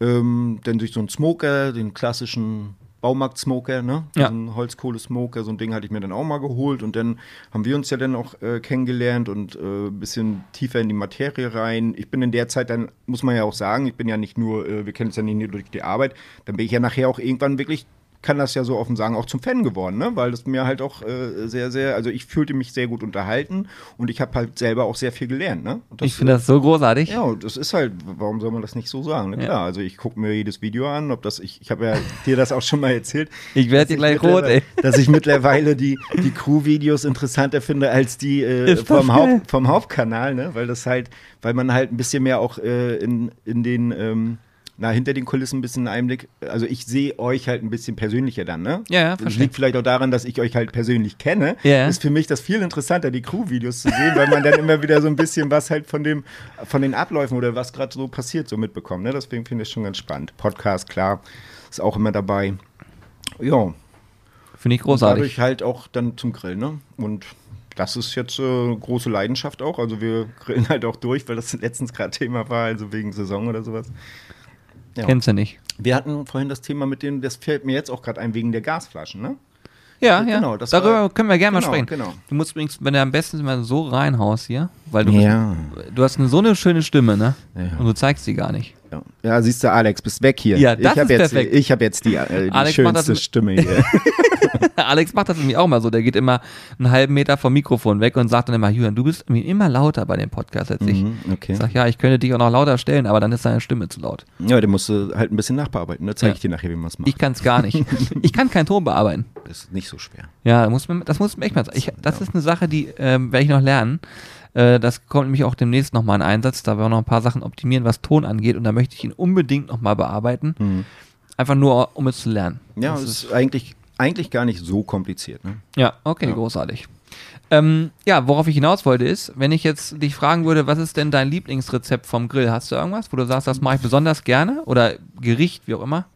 ähm, dann durch so einen Smoker, den klassischen Baumarkt-Smoker, ne? Ja. Diesen Holzkohle-Smoker, so ein Ding hatte ich mir dann auch mal geholt und dann haben wir uns ja dann auch äh, kennengelernt und äh, ein bisschen tiefer in die Materie rein. Ich bin in der Zeit dann, muss man ja auch sagen, ich bin ja nicht nur, äh, wir kennen es ja nicht nur durch die Arbeit, dann bin ich ja nachher auch irgendwann wirklich kann das ja so offen sagen, auch zum Fan geworden, ne? weil das mir halt auch äh, sehr, sehr, also ich fühlte mich sehr gut unterhalten und ich habe halt selber auch sehr viel gelernt. Ne? Das, ich finde das so großartig. Ja, das ist halt, warum soll man das nicht so sagen? Ne? Ja. Klar, also ich gucke mir jedes Video an, ob das, ich, ich habe ja dir das auch schon mal erzählt. [LAUGHS] Ich werde dir gleich rot, ey. [LAUGHS] Dass ich mittlerweile die, die Crew-Videos interessanter finde als die äh, [LAUGHS] vom, Haupt, vom Hauptkanal, ne? weil das halt, weil man halt ein bisschen mehr auch äh, in, in den ähm, na, hinter den Kulissen ein bisschen Einblick. Also ich sehe euch halt ein bisschen persönlicher dann, ne? Ja, ja verstehe. Das liegt vielleicht auch daran, dass ich euch halt persönlich kenne. Ja. Ist für mich das viel interessanter, die Crew-Videos zu sehen, weil man dann immer wieder so ein bisschen was halt von dem, von den Abläufen oder was gerade so passiert, so mitbekommt. Ne? Deswegen finde ich es schon ganz spannend. Podcast, klar, ist auch immer dabei. Ja. Finde ich großartig. Und dadurch halt auch dann zum Grillen, ne? Und das ist jetzt äh, große Leidenschaft auch. Also wir grillen halt auch durch, weil das letztens gerade Thema war, also wegen Saison oder sowas. Ja. Kennst du nicht. Wir hatten vorhin das Thema mit dem, das fällt mir jetzt auch gerade ein, wegen der Gasflaschen, ne? Ja, ja. Genau, Darüber war, können wir gerne genau, mal sprechen. Genau. Du musst übrigens, wenn du am besten mal so reinhaust hier, weil du, ja. du hast eine, so eine schöne Stimme, ne? Ja. Und du zeigst sie gar nicht. Ja. ja, siehst du, Alex, bist weg hier. Ja, das ich ist jetzt, perfekt. Ich habe jetzt die, äh, die schönste Stimme hier. [LAUGHS] Alex macht das nämlich auch mal so. Der geht immer einen halben Meter vom Mikrofon weg und sagt dann immer, Julian, du bist immer lauter bei dem Podcast als ich. Mhm, okay. Ich sag, ja, ich könnte dich auch noch lauter stellen, aber dann ist deine Stimme zu laut. Ja, den musst du halt ein bisschen nachbearbeiten. Da zeige ich dir nachher, wie man es macht. Ich kann es gar nicht. ich kann keinen Ton bearbeiten. Das ist nicht so schwer. Ja, das muss man, das muss man echt mal sagen. Das ist eine Sache, die ähm, werde ich noch lernen. Äh, das kommt nämlich auch demnächst nochmal in Einsatz. Da wir noch ein paar Sachen optimieren, was Ton angeht. Und da möchte ich ihn unbedingt nochmal bearbeiten. Mhm. Einfach nur, um es zu lernen. Ja, das ist eigentlich, eigentlich gar nicht so kompliziert. Ne? Ja, okay, ja. großartig. Ähm, ja, worauf ich hinaus wollte ist, wenn ich jetzt dich fragen würde, was ist denn dein Lieblingsrezept vom Grill? Hast du irgendwas, wo du sagst, das mache ich besonders gerne? Oder Gericht, wie auch immer?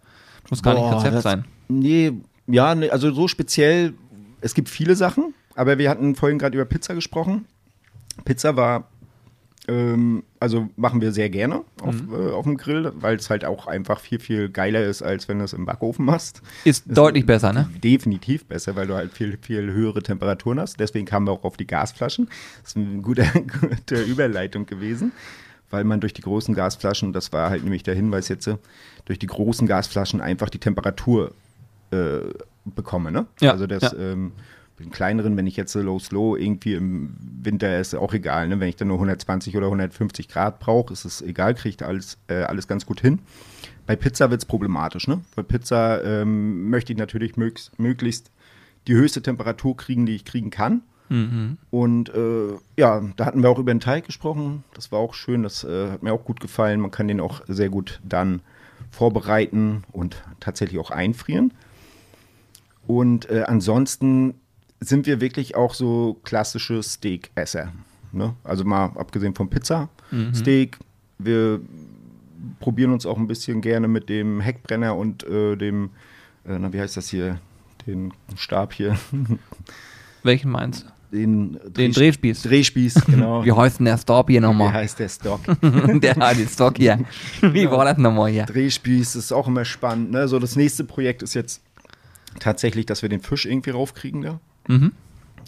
Muss gar Boah, nicht Rezept das- sein. Nee, ja, nee, also so speziell, es gibt viele Sachen, aber wir hatten vorhin gerade über Pizza gesprochen. Pizza war, ähm, also machen wir sehr gerne auf, Mhm. äh, auf dem Grill, weil es halt auch einfach viel, viel geiler ist, als wenn du es im Backofen machst. Ist deutlich besser, ne? Definitiv besser, weil du halt viel, viel höhere Temperaturen hast. Deswegen kamen wir auch auf die Gasflaschen. Das ist eine gute, [LAUGHS] gute Überleitung gewesen, weil man durch die großen Gasflaschen, das war halt nämlich der Hinweis jetzt, äh, durch die großen Gasflaschen einfach die Temperatur äh, bekomme. Ne? Ja, Also das ja. ähm, den kleineren, wenn ich jetzt so low slow irgendwie im Winter ist auch egal. Ne? Wenn ich dann nur 120 oder 150 Grad brauche, ist es egal, kriege ich alles, äh, alles ganz gut hin. Bei Pizza wird es problematisch, ne? Bei Pizza ähm, möchte ich natürlich mögs- möglichst die höchste Temperatur kriegen, die ich kriegen kann. Mhm. Und äh, ja, da hatten wir auch über den Teig gesprochen. Das war auch schön, das äh, hat mir auch gut gefallen. Man kann den auch sehr gut dann vorbereiten und tatsächlich auch einfrieren. Und äh, ansonsten sind wir wirklich auch so klassische Steak-Esser. Ne? Also mal abgesehen vom Pizza, Steak. Wir probieren uns auch ein bisschen gerne mit dem Heckbrenner und äh, dem, äh, na, wie heißt das hier, den Stab hier, [LAUGHS] Welchen meinst du? den, Den Drehs- Drehspieß. Drehspieß, [LAUGHS] genau. Wie heißt denn der Stop hier Wie nochmal? heißt der Stock? [LAUGHS] der hat den Stock hier. Wie war das nochmal hier? Drehspieß ist auch immer spannend. Ne? So, das nächste Projekt ist jetzt tatsächlich, dass wir den Fisch irgendwie raufkriegen da. Mhm.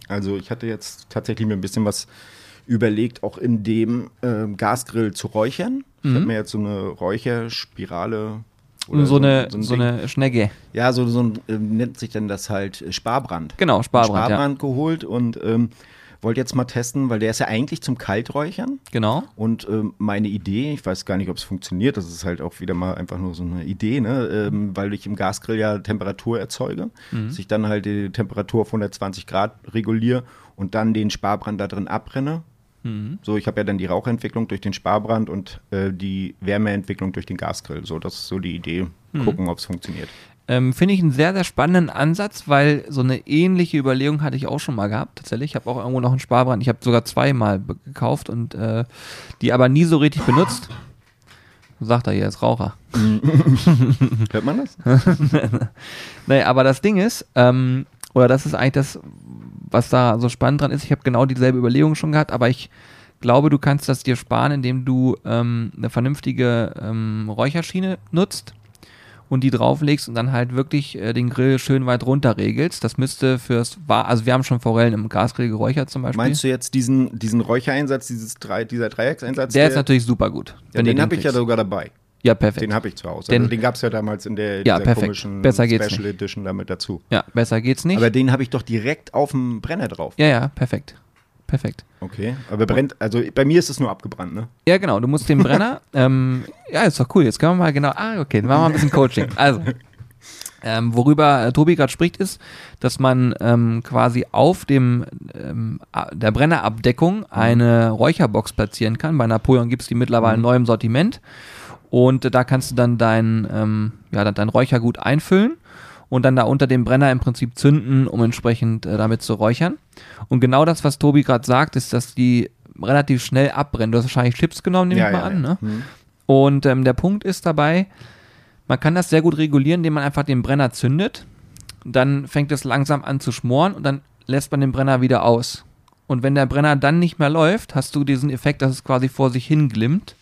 Also ich hatte jetzt tatsächlich mir ein bisschen was überlegt, auch in dem ähm, Gasgrill zu räuchern. Ich Mhm. habe mir jetzt so eine Räucherspirale So, eine, ein so eine Schnecke. ja, so, so ein, ähm, nennt sich denn das halt äh, Sparbrand. Genau, Sparbrand, ja. Sparbrand geholt und ähm, wollte jetzt mal testen, weil der ist ja eigentlich zum Kalträuchern. Genau. Und ähm, meine Idee, ich weiß gar nicht, ob es funktioniert, das ist halt auch wieder mal einfach nur so eine Idee, ne? ähm, weil ich im Gasgrill ja Temperatur erzeuge, dass ich dann halt die Temperatur auf 120 Grad reguliere und dann den Sparbrand da drin abbrenne. So, ich habe ja dann die Rauchentwicklung durch den Sparbrand und äh, die Wärmeentwicklung durch den Gasgrill. So, das ist so die Idee. Gucken, ob es funktioniert. Ähm, Finde ich einen sehr, sehr spannenden Ansatz, weil so eine ähnliche Überlegung hatte ich auch schon mal gehabt, tatsächlich. Ich habe auch irgendwo noch einen Sparbrand. Ich habe sogar zweimal gekauft und äh, die aber nie so richtig benutzt. Sagt er hier, ist Raucher. [LAUGHS] Hört man das? [LAUGHS] Nee, aber das Ding ist, ähm, oder das ist eigentlich das, was da so spannend dran ist. Ich habe genau dieselbe Überlegung schon gehabt, aber ich glaube, du kannst das dir sparen, indem du ähm, eine vernünftige ähm, Räucherschiene nutzt und die drauflegst und dann halt wirklich äh, den Grill schön weit runter regelst. Das müsste fürs, also wir haben schon Forellen im Gasgrill geräuchert zum Beispiel. Meinst du jetzt diesen, diesen Räuchereinsatz, dieses drei, dieser Dreieckseinsatz? der ist natürlich super gut. ja, den habe ich ja sogar dabei. Ja, perfekt. Den habe ich zu Hause. Den- also den gab es ja damals in der Ja, komischen Besser geht's Special Edition damit dazu. ja, besser geht's nicht. Aber den habe ich doch direkt auf dem Brenner drauf. ja, ja, perfekt. Perfekt. Okay. Aber brennt, also bei mir ist es nur abgebrannt, ne? Ja, genau, du musst den Brenner, [LAUGHS] ähm, ja, ist doch cool, jetzt können wir mal genau, ah, okay, dann machen wir mal ein bisschen Coaching. Also, ähm, worüber äh, Tobi gerade spricht, ist, dass man ähm, quasi auf dem ähm, der Brennerabdeckung eine Räucherbox platzieren kann. Bei Napoleon gibt es die mittlerweile neu im Sortiment. Und äh, da kannst du dann dein, ähm, ja, dann dein Räuchergut einfüllen und dann da unter dem Brenner im Prinzip zünden, um entsprechend äh, damit zu räuchern. Und genau das, was Tobi gerade sagt, ist, dass die relativ schnell abbrennen. Du hast wahrscheinlich Chips genommen, nehme ich mal an. Ne? Hm. Und ähm, der Punkt ist dabei, man kann das sehr gut regulieren, indem man einfach den Brenner zündet. Dann fängt es langsam an zu schmoren und dann lässt man den Brenner wieder aus. Und wenn der Brenner dann nicht mehr läuft, hast du diesen Effekt, dass es quasi vor sich hin glimmt.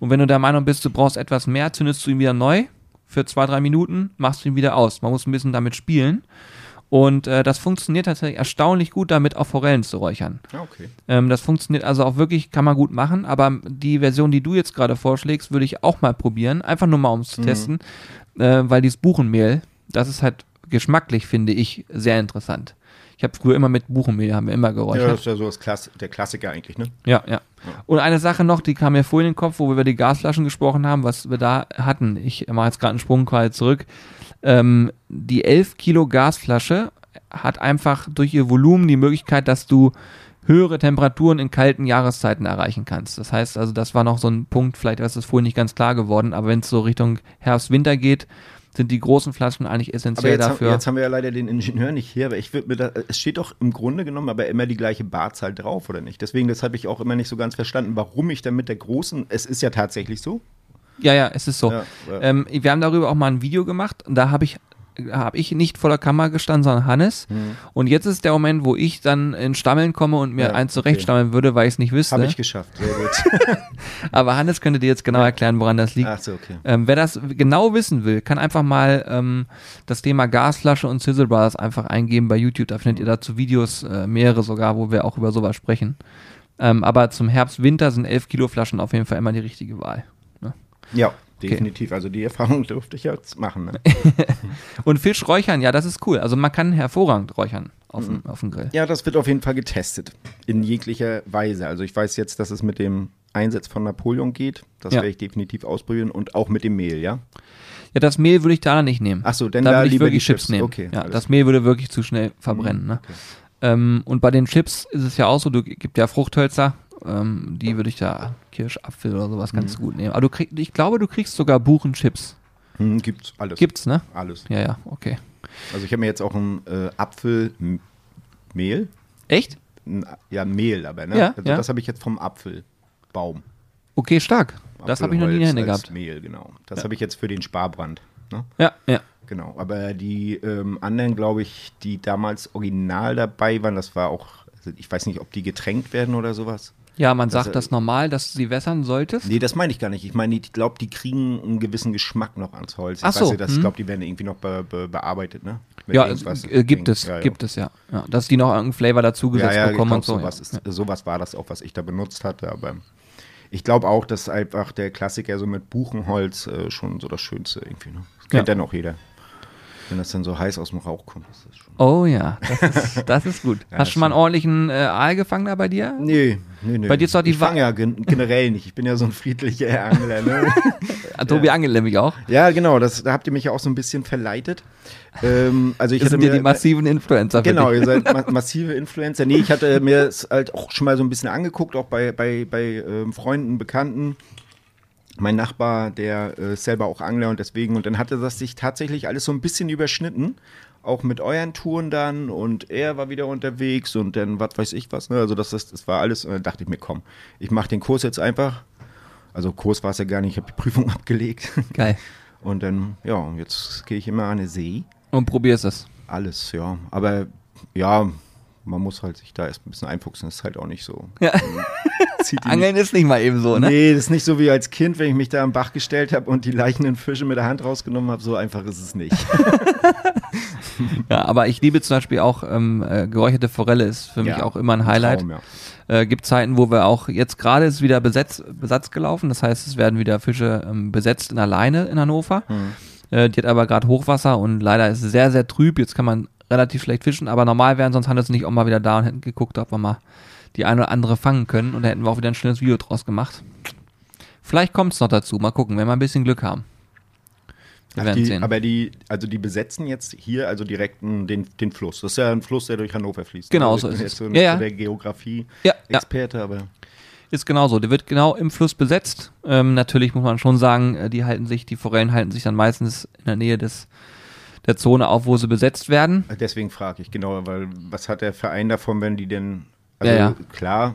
Und wenn du der Meinung bist, du brauchst etwas mehr, zündest du ihn wieder neu für zwei, drei Minuten, machst du ihn wieder aus. Man muss ein bisschen damit spielen. Und äh, das funktioniert tatsächlich erstaunlich gut, damit auch Forellen zu räuchern. Ah, okay. Ähm, das funktioniert also auch wirklich, kann man gut machen, aber die Version, die du jetzt gerade vorschlägst, würde ich auch mal probieren, einfach nur mal um es zu testen, äh, weil dieses Buchenmehl, das ist halt geschmacklich, finde ich, sehr interessant. Ich habe früher immer mit Buchenmehl, haben wir immer Ja, geräuchert. das ist ja so das Klass der Klassiker eigentlich, ne? Ja, ja. Und eine Sache noch, die kam mir vorhin in den Kopf, wo wir über die Gasflaschen gesprochen haben, was wir da hatten. Ich mache jetzt gerade einen Sprung quasi zurück. Ähm, die 11 Kilo Gasflasche hat einfach durch ihr Volumen die Möglichkeit, dass du höhere Temperaturen in kalten Jahreszeiten erreichen kannst. Das heißt also, das war noch so ein Punkt, vielleicht ist es vorhin nicht ganz klar geworden, aber wenn es so Richtung Herbst, Winter geht, sind die großen Flaschen eigentlich Aber essentiell jetzt, dafür. Haben, jetzt haben wir ja leider den Ingenieur nicht hier, aber ich würde mir da, es steht doch im Grunde genommen aber immer die gleiche Barzahl drauf, oder nicht? Deswegen, das habe ich auch immer nicht so ganz verstanden, warum ich dann mit der großen, es ist ja tatsächlich so. Ja, ja, es ist so. Ja, ja. Ähm, wir haben darüber auch mal ein Video gemacht und da habe ich habe ich nicht vor der Kamera gestanden, sondern Hannes. Und jetzt ist der Moment, wo ich dann in Stammeln komme und mir Mhm. Ja, eins zurechtstammeln würde, weil ich es nicht wüsste. Habe ich geschafft, sehr gut. [LAUGHS] Aber Hannes könnte dir jetzt genau erklären, woran das liegt. Ach so, okay. Ähm, wer das genau wissen will, kann einfach mal ähm, das Thema Gasflasche und Sizzle Brothers einfach eingeben bei YouTube. Da findet ihr dazu Videos, äh, mehrere sogar, wo wir auch über sowas sprechen. Ähm, aber zum Herbst, Winter sind 11 Kilo Flaschen auf jeden Fall immer die richtige Wahl. Ne? Ja, definitiv. Also die Erfahrung [LAUGHS] durfte ich jetzt machen. Ne? [LAUGHS] Und Fisch räuchern, ja, das ist cool. Also man kann hervorragend räuchern auf, Mhm. dem, auf dem Grill. Ja, das wird auf jeden Fall getestet. In jeglicher Weise. Also ich weiß jetzt, dass es mit dem Einsatz von Napoleon geht. Das Ja. werde ich definitiv ausprobieren. Und auch mit dem Mehl, ja? Ja, das Mehl würde ich da nicht nehmen. Ach so, denn da da würde ich lieber wirklich die Chips, Chips. nehmen. Okay, ja, das Mehl würde wirklich zu schnell verbrennen. Ne? okay. Ähm, und bei den Chips ist es ja auch so, du gibt ja Fruchthölzer, ähm, die würde ich da Kirsch, Apfel oder sowas Mhm. ganz gut nehmen. Aber du krieg, ich glaube, du kriegst sogar Buchenchips. Hm, gibt's alles. Gibt's, ne? Alles. Ja, ja, okay. Also ich habe mir jetzt auch ein äh, Apfelmehl. Echt? Ein, ja, Mehl aber, ne? Ja, also ja. das habe ich jetzt vom Apfelbaum. Okay, stark. Das habe ich noch nie in Apfelholz Händen als gehabt. Mehl, genau. Das habe ich jetzt für den Sparbrand. Ne? Ja, ja. Genau. Aber die ähm, anderen, glaube ich, die damals original dabei waren, das war auch, also ich weiß nicht, ob die getränkt werden oder sowas. Ja, man sagt äh, das normal, dass du sie wässern solltest. Nee, das meine ich gar nicht. Ich meine, ich glaube, die kriegen einen gewissen Geschmack noch ans Holz. Ich Ach so, weiß dass- hm. Ich glaube, die werden irgendwie noch be be bearbeitet, ne? Mit Ja, äh, gibt es, Ja, ja. gibt es ja. ja. Dass die noch irgendeinen Flavor dazugesetzt ja, ja, bekommen ich und glaub, so. sowas, ja. ist, sowas war das auch, was ich da benutzt hatte, aber ich glaube auch, dass einfach der Klassiker so mit Buchenholz äh, schon so das Schönste irgendwie, ne? Das kennt Ja. ja noch jeder. Wenn das dann so heiß aus dem Rauch kommt, ist das schon. Oh ja, das ist, das ist gut. [LAUGHS] Ja, Hast du schon mal einen ordentlichen äh, Aal gefangen da bei dir? Nee, nee, nee. Bei dir ist doch die ich fange ja gen generell nicht. Ich bin ja so ein friedlicher Angler, ne? [LAUGHS] Tobi Angel nämlich auch. ja, genau, das, da habt ihr mich ja auch so ein bisschen verleitet. Ähm, also ich Das sind ja mir, die massiven Influencer. Genau, ihr seid ma [LAUGHS] massive Influencer. Nee, ich hatte mir es halt auch schon mal so ein bisschen angeguckt, auch bei, bei, bei ähm, Freunden, Bekannten. Mein Nachbar, der äh, ist selber auch Angler und deswegen, und dann hatte das sich tatsächlich alles so ein bisschen überschnitten. Auch mit euren Touren dann und er war wieder unterwegs und dann was weiß ich was. Ne? Also das, das, das war alles. Und dann dachte ich mir, komm, ich mache den Kurs jetzt einfach. Also Kurs war es ja gar nicht, ich habe die Prüfung [LAUGHS] abgelegt. Geil. Und dann, ja, jetzt gehe ich immer an den See. Und probierst es. Alles, ja. Aber ja, man muss halt sich da erst ein bisschen einfuchsen. Das ist halt auch nicht so. Ja. [LAUGHS] Angeln ist nicht mal eben so, ne? Nee, das ist nicht so wie als Kind, wenn ich mich da am Bach gestellt habe und die leichenden Fische mit der Hand rausgenommen habe. So einfach ist es nicht. [LAUGHS] Ja, aber ich liebe zum Beispiel auch ähm, äh, geräucherte Forelle ist für mich Ja, auch immer ein Highlight. Traum, ja. Äh, gibt Zeiten, wo wir auch, jetzt gerade ist wieder Besetz, Besatz gelaufen, das heißt, es werden wieder Fische ähm, besetzt in der Leine in Hannover. Hm. Äh, die hat aber gerade Hochwasser und leider ist es sehr, sehr trüb. Jetzt kann man relativ schlecht fischen, aber normal wären sonst Hannes nicht auch mal wieder da und hätten geguckt, ob wir mal die eine oder andere fangen können und da hätten wir auch wieder ein schönes Video draus gemacht. Vielleicht kommt es noch dazu, mal gucken, wenn wir ein bisschen Glück haben. Wir Ach, werden die, sehen. aber die, also die besetzen jetzt hier also direkt den, den Fluss. Das ist ja ein Fluss, der durch Hannover fließt. Genau, Also so ist es. so Ja, ja. der Geografie-Experte, ja, ja. aber Ist genauso. Der wird genau im Fluss besetzt. Ähm, natürlich muss man schon sagen, äh, die halten sich, die Forellen halten sich dann meistens in der Nähe des, der Zone auf, wo sie besetzt werden. deswegen frage ich genau, weil was hat der Verein davon, wenn die denn, also Ja, ja. klar,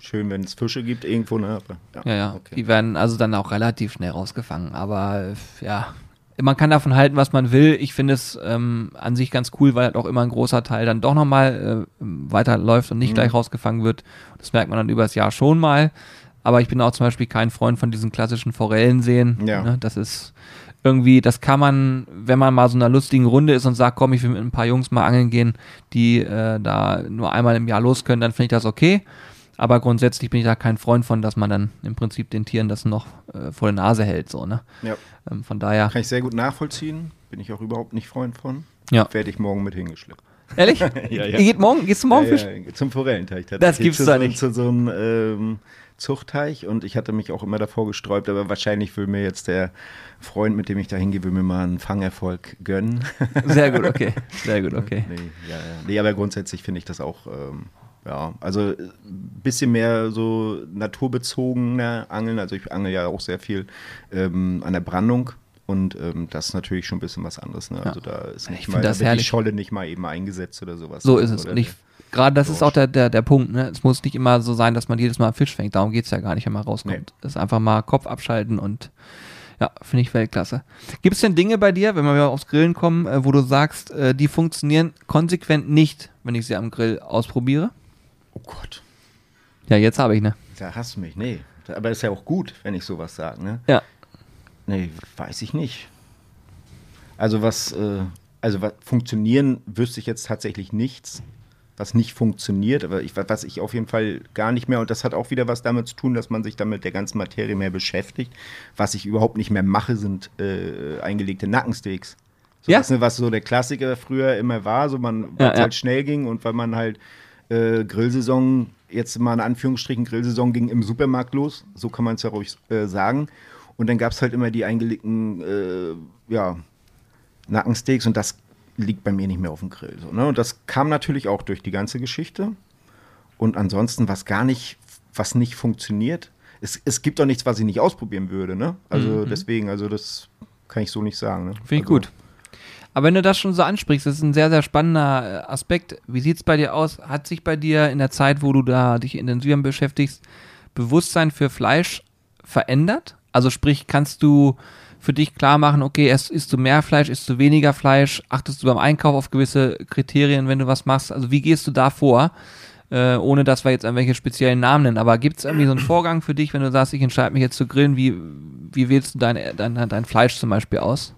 schön, wenn es Fische gibt irgendwo, ne? Aber, Ja, ja. Okay. Die werden also dann auch relativ schnell rausgefangen. Aber äh, ja, man kann davon halten, was man will. Ich finde es ähm, an sich ganz cool, weil halt auch immer ein großer Teil dann doch nochmal äh, weiterläuft und nicht Mhm. gleich rausgefangen wird. Das merkt man dann übers Jahr schon mal. Aber ich bin auch zum Beispiel kein Freund von diesen klassischen Forellenseen. Ja. Ne? Das ist irgendwie, das kann man, wenn man mal so in einer lustigen Runde ist und sagt, komm, ich will mit ein paar Jungs mal angeln gehen, die äh, da nur einmal im Jahr los können, dann finde ich das okay. Aber grundsätzlich bin ich da kein Freund von, dass man dann im Prinzip den Tieren das noch äh, vor der Nase hält, so, ne? Ja. Ähm, von daher, Kann ich sehr gut nachvollziehen. Bin ich auch überhaupt nicht Freund von. ja. Werde ich morgen mit hingeschleppt. Ehrlich? [LAUGHS] Ja, ja. Geht morgen, gehst du morgen Ja, fischen? ja, zum Forellenteich. Das gibt's zu doch so, nicht. Zu so einem ähm, Zuchtteich und ich hatte mich auch immer davor gesträubt, aber wahrscheinlich will mir jetzt der Freund, mit dem ich da hingehe, will mir mal einen Fangerfolg gönnen. [LAUGHS] Sehr gut, okay. Sehr gut, okay. [LAUGHS] nee, ja, ja. nee, aber grundsätzlich finde ich das auch, ähm, ja, also ein bisschen mehr so naturbezogener Angeln. Also ich angel ja auch sehr viel ähm, an der Brandung. Und ähm, das ist natürlich schon ein bisschen was anderes. Ne? Also da ist nicht ich mal da wird die. Scholle nicht mal eben eingesetzt oder sowas. So ist es. Oder Und ich, gerade das ist Dorsch. auch der, der, der Punkt. Ne? Es muss nicht immer so sein, dass man jedes Mal Fisch fängt. Darum geht es ja gar nicht, wenn man rauskommt. Nee. Das ist einfach mal Kopf abschalten und ja, finde ich Weltklasse. Gibt es denn Dinge bei dir, wenn wir aufs Grillen kommen, äh, wo du sagst, äh, die funktionieren konsequent nicht, wenn ich sie am Grill ausprobiere? oh Gott, Ja, jetzt habe ich ne. da hast du mich. Nee, aber ist ja auch gut, wenn ich sowas sage. Ne? Ja. Nee, weiß ich nicht. Also was, äh, also was funktionieren wüsste ich jetzt tatsächlich nichts, was nicht funktioniert, aber ich, was ich auf jeden Fall gar nicht mehr, und das hat auch wieder was damit zu tun, dass man sich damit der ganzen Materie mehr beschäftigt. Was ich überhaupt nicht mehr mache, sind äh, eingelegte Nackensteaks. So Ja. was, was so der Klassiker früher immer war, so man, Ja, ja. halt schnell ging und weil man halt äh, Grillsaison, jetzt mal in Anführungsstrichen, Grillsaison ging im Supermarkt los, so kann man es ja ruhig äh, sagen. Und dann gab es halt immer die eingelegten, äh, ja, Nackensteaks und das liegt bei mir nicht mehr auf dem Grill. So, ne? Und das kam natürlich auch durch die ganze Geschichte. Und ansonsten, was gar nicht, was nicht funktioniert, es, es gibt auch nichts, was ich nicht ausprobieren würde. Ne? Also deswegen, also das kann ich so nicht sagen. Ne? Finde ich also, gut. Aber wenn du das schon so ansprichst, das ist ein sehr, sehr spannender äh, Aspekt. Wie sieht es bei dir aus? Hat sich bei dir in der Zeit, wo du da dich intensiver beschäftigst, Bewusstsein für Fleisch verändert? Also sprich, kannst du für dich klar machen, okay, erst isst du mehr Fleisch, isst du weniger Fleisch, achtest du beim Einkauf auf gewisse Kriterien, wenn du was machst? Also wie gehst du da vor? Äh, ohne dass wir jetzt irgendwelche speziellen Namen nennen. Aber gibt es irgendwie so einen Vorgang für dich, wenn du sagst, ich entscheide mich jetzt zu grillen, wie, wie wählst du dein, dein, dein Fleisch zum Beispiel aus?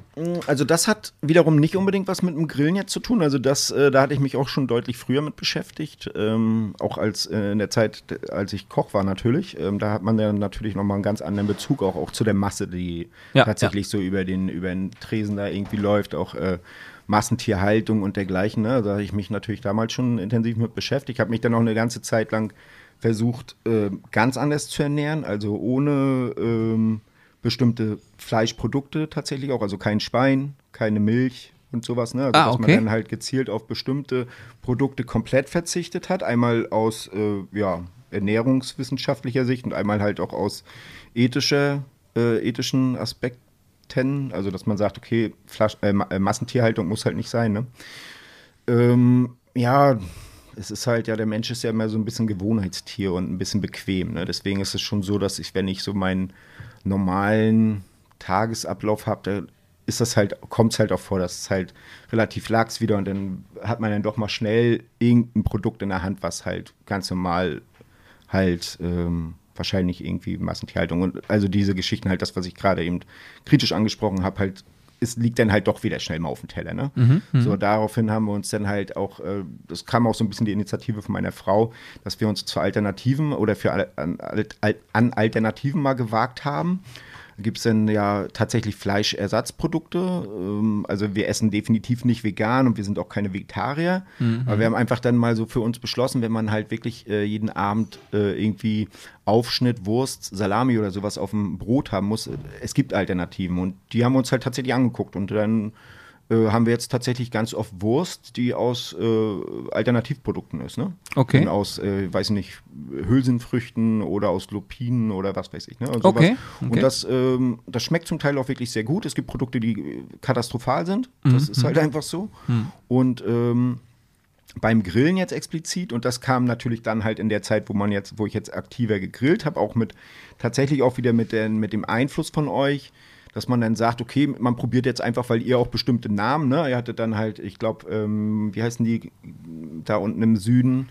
Also das hat wiederum nicht unbedingt was mit dem Grillen jetzt zu tun. Also das, äh, da hatte ich mich auch schon deutlich früher mit beschäftigt. Ähm, auch als äh, in der Zeit, als ich Koch war natürlich. Ähm, da hat man ja natürlich nochmal einen ganz anderen Bezug auch, auch zu der Masse, die Ja, tatsächlich so über den, über den Tresen da irgendwie läuft. Auch äh, Massentierhaltung und dergleichen. Ne? Da habe ich mich natürlich damals schon intensiv mit beschäftigt. Habe mich dann auch eine ganze Zeit lang versucht, äh, ganz anders zu ernähren. Also ohne ähm, bestimmte Fleischprodukte tatsächlich auch, also kein Schwein, keine Milch und sowas, ne? Also Ah, dass okay. man dann halt gezielt auf bestimmte Produkte komplett verzichtet hat. Einmal aus äh, ja, ernährungswissenschaftlicher Sicht und einmal halt auch aus ethischer, äh, ethischen Aspekten. Also dass man sagt, okay, Flasch, äh, äh, Massentierhaltung muss halt nicht sein, ne? Ähm, ja, es ist halt, ja, der Mensch ist ja immer so ein bisschen Gewohnheitstier und ein bisschen bequem. Ne? Deswegen ist es schon so, dass ich, wenn ich so meinen normalen Tagesablauf habe, da ist das halt, kommt es halt auch vor, dass es halt relativ lax wieder und dann hat man dann doch mal schnell irgendein Produkt in der Hand, was halt ganz normal halt ähm, wahrscheinlich irgendwie Massentierhaltung und also diese Geschichten halt, das, was ich gerade eben kritisch angesprochen habe, halt es liegt dann halt doch wieder schnell mal auf dem Teller. Ne? so, daraufhin haben wir uns dann halt auch, äh, das kam auch so ein bisschen die Initiative von meiner Frau, dass wir uns zu Alternativen oder für an, an Alternativen mal gewagt haben. Gibt es denn ja tatsächlich Fleischersatzprodukte? Ähm, also wir essen definitiv nicht vegan und wir sind auch keine Vegetarier. Aber wir haben einfach dann mal so für uns beschlossen, wenn man halt wirklich äh, jeden Abend äh, irgendwie Aufschnitt, Wurst, Salami oder sowas auf dem Brot haben muss, äh, es gibt Alternativen. Und die haben wir uns halt tatsächlich angeguckt. Und dann äh, haben wir jetzt tatsächlich ganz oft Wurst, die aus äh, Alternativprodukten ist. Ne? Okay. Und aus, äh, weiß nicht, Hülsenfrüchten oder aus Lupinen oder was weiß ich. Ne? Und Okay, okay. Und das, ähm, das schmeckt zum Teil auch wirklich sehr gut. Es gibt Produkte, die äh, katastrophal sind. Das ist halt einfach so. Und ähm, beim Grillen jetzt explizit und das kam natürlich dann halt in der Zeit, wo man jetzt, wo ich jetzt aktiver gegrillt habe, auch mit tatsächlich auch wieder mit, den, mit dem Einfluss von euch, dass man dann sagt, okay, man probiert jetzt einfach, weil ihr auch bestimmte Namen, ne? Ihr hattet dann halt, ich glaube, ähm, wie heißen die da unten im Süden?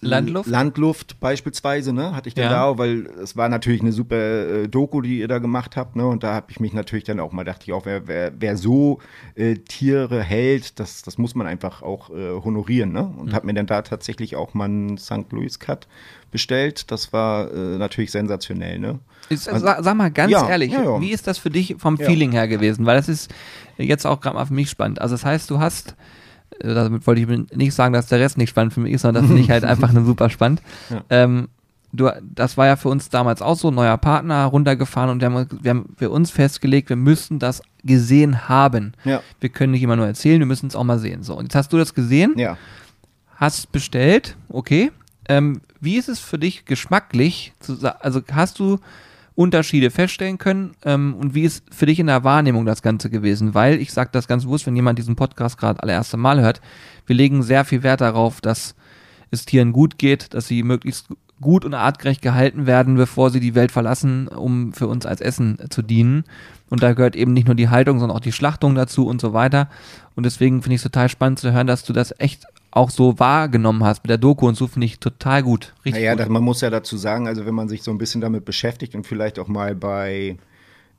Landluft? Landluft beispielsweise, ne, hatte ich dann Ja. da, auch, weil es war natürlich eine super äh, Doku, die ihr da gemacht habt, ne, und da habe ich mich natürlich dann auch mal, dachte ich auch, wer, wer, wer so äh, Tiere hält, das, das muss man einfach auch äh, honorieren, ne, Mhm. und habe mir dann da tatsächlich auch mal einen St. Louis Cut bestellt, das war äh, natürlich sensationell, ne. Ist, sag, sag mal ganz Ja, ehrlich, ja, wie ist das für dich vom. Feeling her gewesen? Weil das ist jetzt auch gerade mal für mich spannend. Also das heißt, du hast, damit wollte ich nicht sagen, dass der Rest nicht spannend für mich ist, sondern das finde ich halt [LAUGHS] einfach nur super spannend. Ja. Ähm, du, das war ja für uns damals auch so, neuer Partner runtergefahren und wir haben, wir haben für uns festgelegt, wir müssen das gesehen haben. Ja, Wir können nicht immer nur erzählen, wir müssen es auch mal sehen. So, und jetzt hast du das gesehen, ja. hast bestellt, okay. Ähm, wie ist es für dich geschmacklich? Zu, also hast du Unterschiede feststellen können. Ähm, und wie ist für dich in der Wahrnehmung das Ganze gewesen? Weil ich sage das ganz bewusst, wenn jemand diesen Podcast gerade allererste Mal hört, wir legen sehr viel Wert darauf, dass es Tieren gut geht, dass sie möglichst gut und artgerecht gehalten werden, bevor sie die Welt verlassen, um für uns als Essen zu dienen. Und da gehört eben nicht nur die Haltung, sondern auch die Schlachtung dazu und so weiter. Und deswegen finde ich es total spannend zu hören, dass du das echt auch so wahrgenommen hast mit der Doku und so finde ich total gut. Richtig naja, gut. man muss ja dazu sagen, also wenn man sich so ein bisschen damit beschäftigt und vielleicht auch mal bei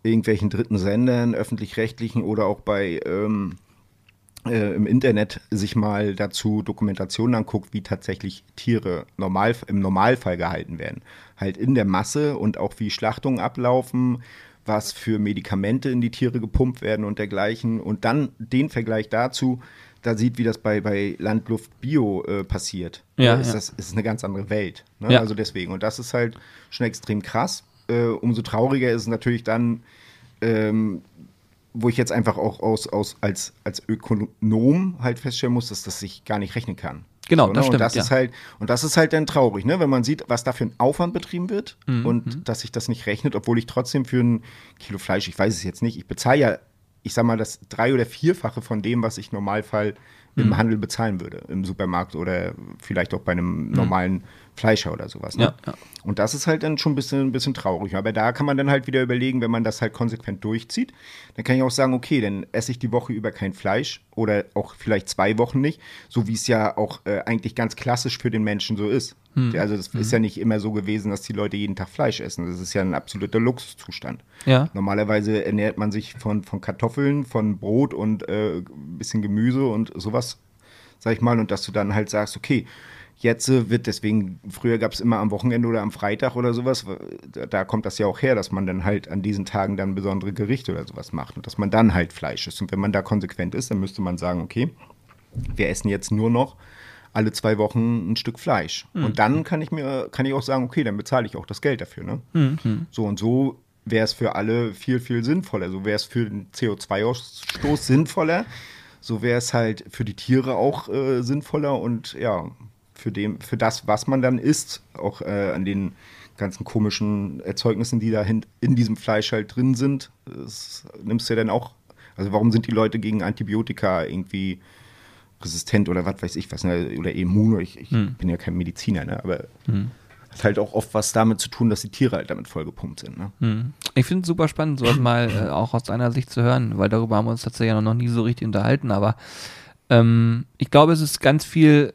irgendwelchen dritten Sendern, öffentlich-rechtlichen oder auch bei ähm, äh, im Internet sich mal dazu Dokumentationen anguckt, wie tatsächlich Tiere normal, im Normalfall gehalten werden. Halt in der Masse und auch wie Schlachtungen ablaufen, was für Medikamente in die Tiere gepumpt werden und dergleichen. Und dann den Vergleich dazu, da sieht, wie das bei, bei Landluft Bio äh, passiert. Ja, ist ja. das ist eine ganz andere Welt. Ne? Ja. Also deswegen. Und das ist halt schon extrem krass. Äh, umso trauriger ist es natürlich dann, ähm, wo ich jetzt einfach auch aus, aus, als, als Ökonom halt feststellen muss, dass das sich gar nicht rechnen kann. Genau, so, ne? das stimmt. Und das, ja. ist halt, und das ist halt dann traurig, ne? wenn man sieht, was da für ein Aufwand betrieben wird mhm. und mhm. dass sich das nicht rechnet, obwohl ich trotzdem für ein Kilo Fleisch, ich weiß es jetzt nicht, ich bezahle ja ich sag mal, das drei- oder vierfache von dem, was ich Normalfall im mhm. Handel bezahlen würde, im Supermarkt oder vielleicht auch bei einem mhm. normalen Fleischer oder sowas. Ne? Ja, ja. Und das ist halt dann schon ein bisschen, ein bisschen traurig. Aber da kann man dann halt wieder überlegen, wenn man das halt konsequent durchzieht, dann kann ich auch sagen, okay, dann esse ich die Woche über kein Fleisch oder auch vielleicht zwei Wochen nicht, so wie es ja auch äh, eigentlich ganz klassisch für den Menschen so ist. Hm. Also das hm. ist ja nicht immer so gewesen, dass die Leute jeden Tag Fleisch essen. Das ist ja ein absoluter Luxuszustand. Ja. Normalerweise ernährt man sich von, von Kartoffeln, von Brot und äh, ein bisschen Gemüse und sowas, sag ich mal. Und dass du dann halt sagst, okay, Jetzt wird deswegen, früher gab es immer am Wochenende oder am Freitag oder sowas, da kommt das ja auch her, dass man dann halt an diesen Tagen dann besondere Gerichte oder sowas macht und dass man dann halt Fleisch isst. Und wenn man da konsequent ist, dann müsste man sagen, okay, wir essen jetzt nur noch alle zwei Wochen ein Stück Fleisch. Mhm. Und dann kann ich mir, kann ich auch sagen, okay, dann bezahle ich auch das Geld dafür. Ne? Mhm. So und so wäre es für alle viel, viel sinnvoller. So wäre es für den CO2-Ausstoß sinnvoller. So wäre es halt für die Tiere auch äh, sinnvoller und ja, für, dem, für das, was man dann isst, auch äh, an den ganzen komischen Erzeugnissen, die da in, in diesem Fleisch halt drin sind, das nimmst du ja dann auch. Also warum sind die Leute gegen Antibiotika irgendwie resistent oder was weiß ich was, ne? oder immun, ich, ich hm. bin ja kein Mediziner, ne? aber hm. hat halt auch oft was damit zu tun, dass die Tiere halt damit vollgepumpt sind. Ne? Hm. Ich finde es super spannend, sowas [CLEARS THROAT] mal äh, auch aus deiner Sicht zu hören, weil darüber haben wir uns tatsächlich noch nie so richtig unterhalten, aber ähm, ich glaube, es ist ganz viel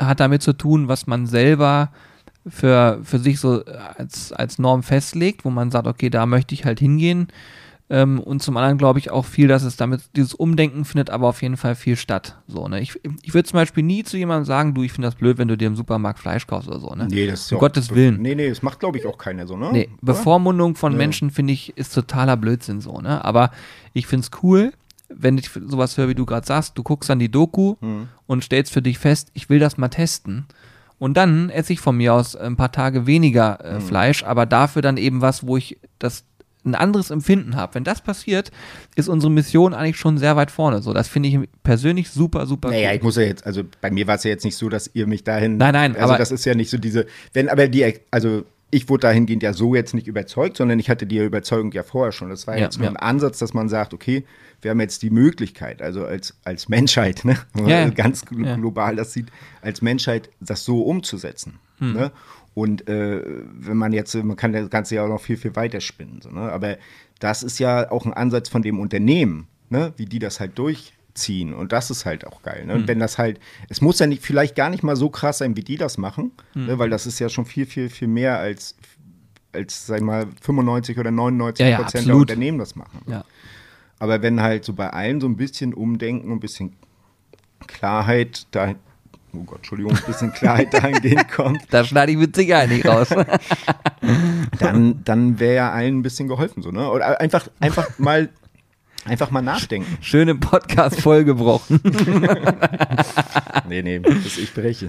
hat damit zu tun, was man selber für, für sich so als, als Norm festlegt, wo man sagt, okay, da möchte ich halt hingehen. Ähm, und zum anderen glaube ich auch viel, dass es damit, dieses Umdenken findet aber auf jeden Fall viel statt. So, ne? Ich, ich würde zum Beispiel nie zu jemandem sagen, du, ich finde das blöd, wenn du dir im Supermarkt Fleisch kaufst oder so, ne? Nee, das ist um Gottes Willen. Nee, nee, das macht, glaube ich, auch keiner so, ne? Nee, Bevormundung von ja. Menschen, finde ich, ist totaler Blödsinn so, ne? Aber ich finde es cool, wenn ich sowas höre, wie du gerade sagst, du guckst dann die Doku mhm. und stellst für dich fest, ich will das mal testen. Und dann esse ich von mir aus ein paar Tage weniger äh, mhm. Fleisch, aber dafür dann eben was, wo ich das ein anderes Empfinden habe. Wenn das passiert, ist unsere Mission eigentlich schon sehr weit vorne. So, das finde ich persönlich super, super. Naja, cool. ich muss ja jetzt, also bei mir war es ja jetzt nicht so, dass ihr mich dahin. Nein, nein, also aber das ist ja nicht so diese. Wenn aber die, also ich wurde dahingehend ja so jetzt nicht überzeugt, sondern ich hatte die Überzeugung ja vorher schon. Das war ja, jetzt nur ja. ein Ansatz, dass man sagt, okay, wir haben jetzt die Möglichkeit, also als, als Menschheit, ne, ja, ganz global das sieht, als Menschheit das so umzusetzen. Hm. Ne? Und äh, wenn man jetzt, man kann das Ganze ja auch noch viel, viel weiter spinnen. So, ne? Aber das ist ja auch ein Ansatz von dem Unternehmen, ne? wie die das halt durchziehen. Und das ist halt auch geil. Ne? Und hm. wenn das halt, es muss ja nicht, vielleicht gar nicht mal so krass sein, wie die das machen, mhm. ne? weil das ist ja schon viel, viel, viel mehr als, als sag ich mal, 95 oder 99 ja, Prozent der Unternehmen das machen. Ja. Aber wenn halt so bei allen so ein bisschen Umdenken, ein bisschen Klarheit da, oh Gott, Entschuldigung, ein bisschen Klarheit dahingehend [LAUGHS] kommt. Da schneide ich mit Sicherheit nicht raus. [LAUGHS] dann dann wäre ja allen ein bisschen geholfen, so, ne? Oder einfach, einfach mal. Einfach mal nachdenken. Schöne Podcast vollgebrochen. [LAUGHS] nee, nee, das ich breche.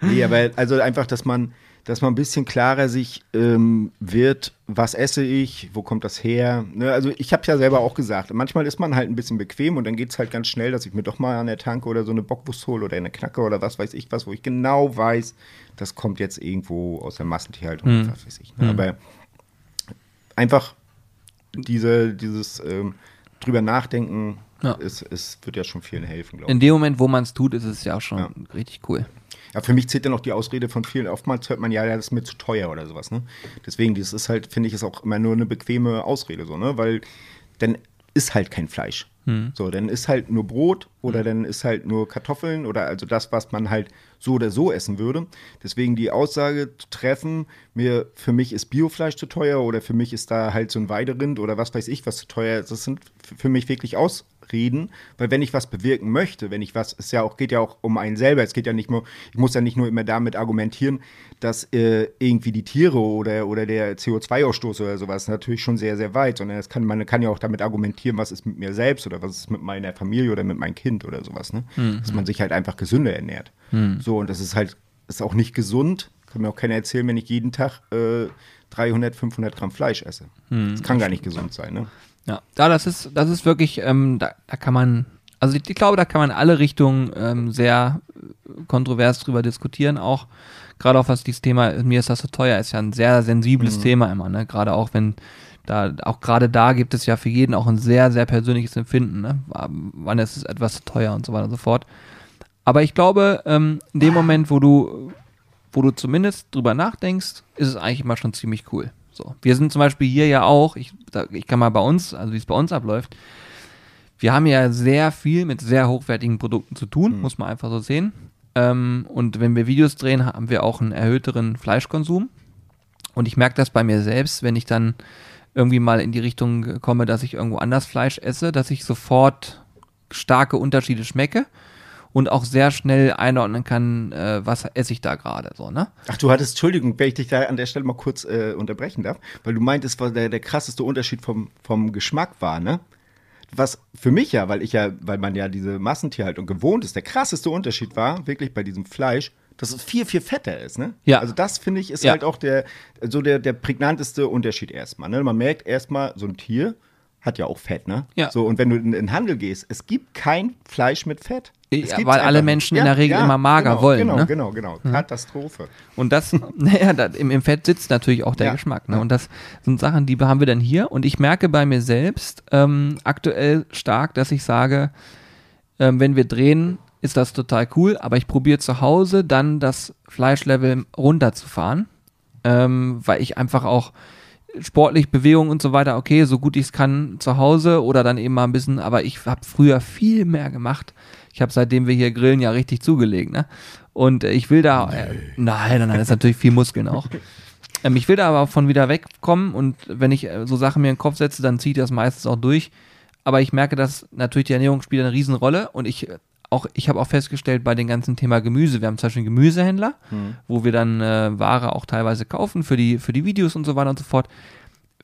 nee, aber also einfach, dass man, dass man ein bisschen klarer sich ähm, wird, was esse ich, wo kommt das her. Ne? Also ich habe ja selber auch gesagt, manchmal ist man halt ein bisschen bequem und dann geht es halt ganz schnell, dass ich mir doch mal an der Tanke oder so eine Bockwurst hole oder eine Knacke oder was weiß ich was, wo ich genau weiß, das kommt jetzt irgendwo aus der Massentierhaltung, Hm. was weiß ich. Ne? Aber einfach diese, dieses ähm, drüber nachdenken, Ja. ist, ist, wird ja schon vielen helfen, glaube ich. In dem Moment, wo man es tut, ist es ja auch schon Ja. richtig cool. Ja, für mich zählt dann noch die Ausrede von vielen. Oftmals hört man ja, das ist mir zu teuer oder sowas. Ne? Deswegen, das ist halt, finde ich, ist auch immer nur eine bequeme Ausrede, so, ne? Weil dann ist halt kein Fleisch. So, dann ist halt nur Brot oder dann ist halt nur Kartoffeln oder also das, was man halt so oder so essen würde. Deswegen die Aussage zu treffen, mir, für mich ist Biofleisch zu teuer oder für mich ist da halt so ein Weiderind oder was weiß ich, was zu teuer ist. Das sind für mich wirklich Ausreden, weil wenn ich was bewirken möchte, wenn ich was, es ja auch, geht ja auch um einen selber, es geht ja nicht nur, ich muss ja nicht nur immer damit argumentieren, dass äh, irgendwie die Tiere oder, oder der CO2-Ausstoß oder sowas natürlich schon sehr, sehr weit, sondern es kann, man kann ja auch damit argumentieren, was ist mit mir selbst oder was ist mit meiner Familie oder mit meinem Kind oder sowas, ne? Dass man sich halt einfach gesünder ernährt. So, und das ist halt, ist auch nicht gesund, kann mir auch keiner erzählen, wenn ich jeden Tag äh, 300, 500 Gramm Fleisch esse. das kann gar nicht gesund sein, ne? Ja, ja das ist, das ist wirklich, ähm, da, da kann man, also ich, ich glaube, da kann man alle Richtungen ähm, sehr äh, kontrovers drüber diskutieren, auch gerade auch was dieses Thema, mir ist das so teuer, ist ja ein sehr sensibles Thema immer, ne? Gerade auch wenn da, auch gerade da gibt es ja für jeden auch ein sehr, sehr persönliches Empfinden, ne? Wann ist es etwas zu teuer und so weiter und so fort. Aber ich glaube, ähm, in dem Moment, wo du, wo du zumindest drüber nachdenkst, ist es eigentlich immer schon ziemlich cool. So. Wir sind zum Beispiel hier ja auch, ich, ich kann mal bei uns, also wie es bei uns abläuft, wir haben ja sehr viel mit sehr hochwertigen Produkten zu tun, muss man einfach so sehen. Ähm, und wenn wir Videos drehen, haben wir auch einen erhöhteren Fleischkonsum. Und ich merke das bei mir selbst, wenn ich dann irgendwie mal in die Richtung komme, dass ich irgendwo anders Fleisch esse, dass ich sofort starke Unterschiede schmecke und auch sehr schnell einordnen kann, äh, was esse ich da gerade so, ne? Ach, du hattest, Entschuldigung, wenn ich dich da an der Stelle mal kurz äh, unterbrechen darf, weil du meintest, was der, der krasseste Unterschied vom, vom Geschmack war, ne? Was für mich ja, weil ich ja, weil man ja diese Massentierhaltung gewohnt ist, der krasseste Unterschied war, wirklich bei diesem Fleisch, dass es viel, viel fetter ist, ne? Ja. Also das finde ich ist Ja. halt auch der, so der, der prägnanteste Unterschied erstmal, ne? Man merkt erstmal, so ein Tier hat ja auch Fett, ne? Ja. So, und wenn du in in den Handel gehst, es gibt kein Fleisch mit Fett. Es Ja, weil alle Menschen nicht. in der Regel immer mager genau, wollen, Genau, ne? genau, genau. Katastrophe. Und das, [LAUGHS] naja, da, im, im Fett sitzt natürlich auch der Ja, Geschmack. Ne? ja. Und das sind Sachen, die haben wir dann hier. Und ich merke bei mir selbst ähm, aktuell stark, dass ich sage, ähm, wenn wir drehen, ist das total cool, aber ich probiere zu Hause dann das Fleischlevel runterzufahren, ähm, weil ich einfach auch sportlich Bewegung und so weiter, okay, so gut ich es kann zu Hause oder dann eben mal ein bisschen, aber ich habe früher viel mehr gemacht. Ich habe seitdem wir hier grillen ja richtig zugelegt, ne? Und ich will da, äh, nein, nein, nein, das ist natürlich viel Muskeln auch. [LAUGHS] Ähm, ich will da aber von wieder wegkommen und wenn ich äh, so Sachen mir in den Kopf setze, dann zieht das meistens auch durch. Aber ich merke, dass natürlich die Ernährung spielt eine Riesenrolle und ich äh, auch, ich habe auch festgestellt bei dem ganzen Thema Gemüse, wir haben zum Beispiel einen Gemüsehändler, wo wir dann äh, Ware auch teilweise kaufen für die, für die Videos und so weiter und so fort.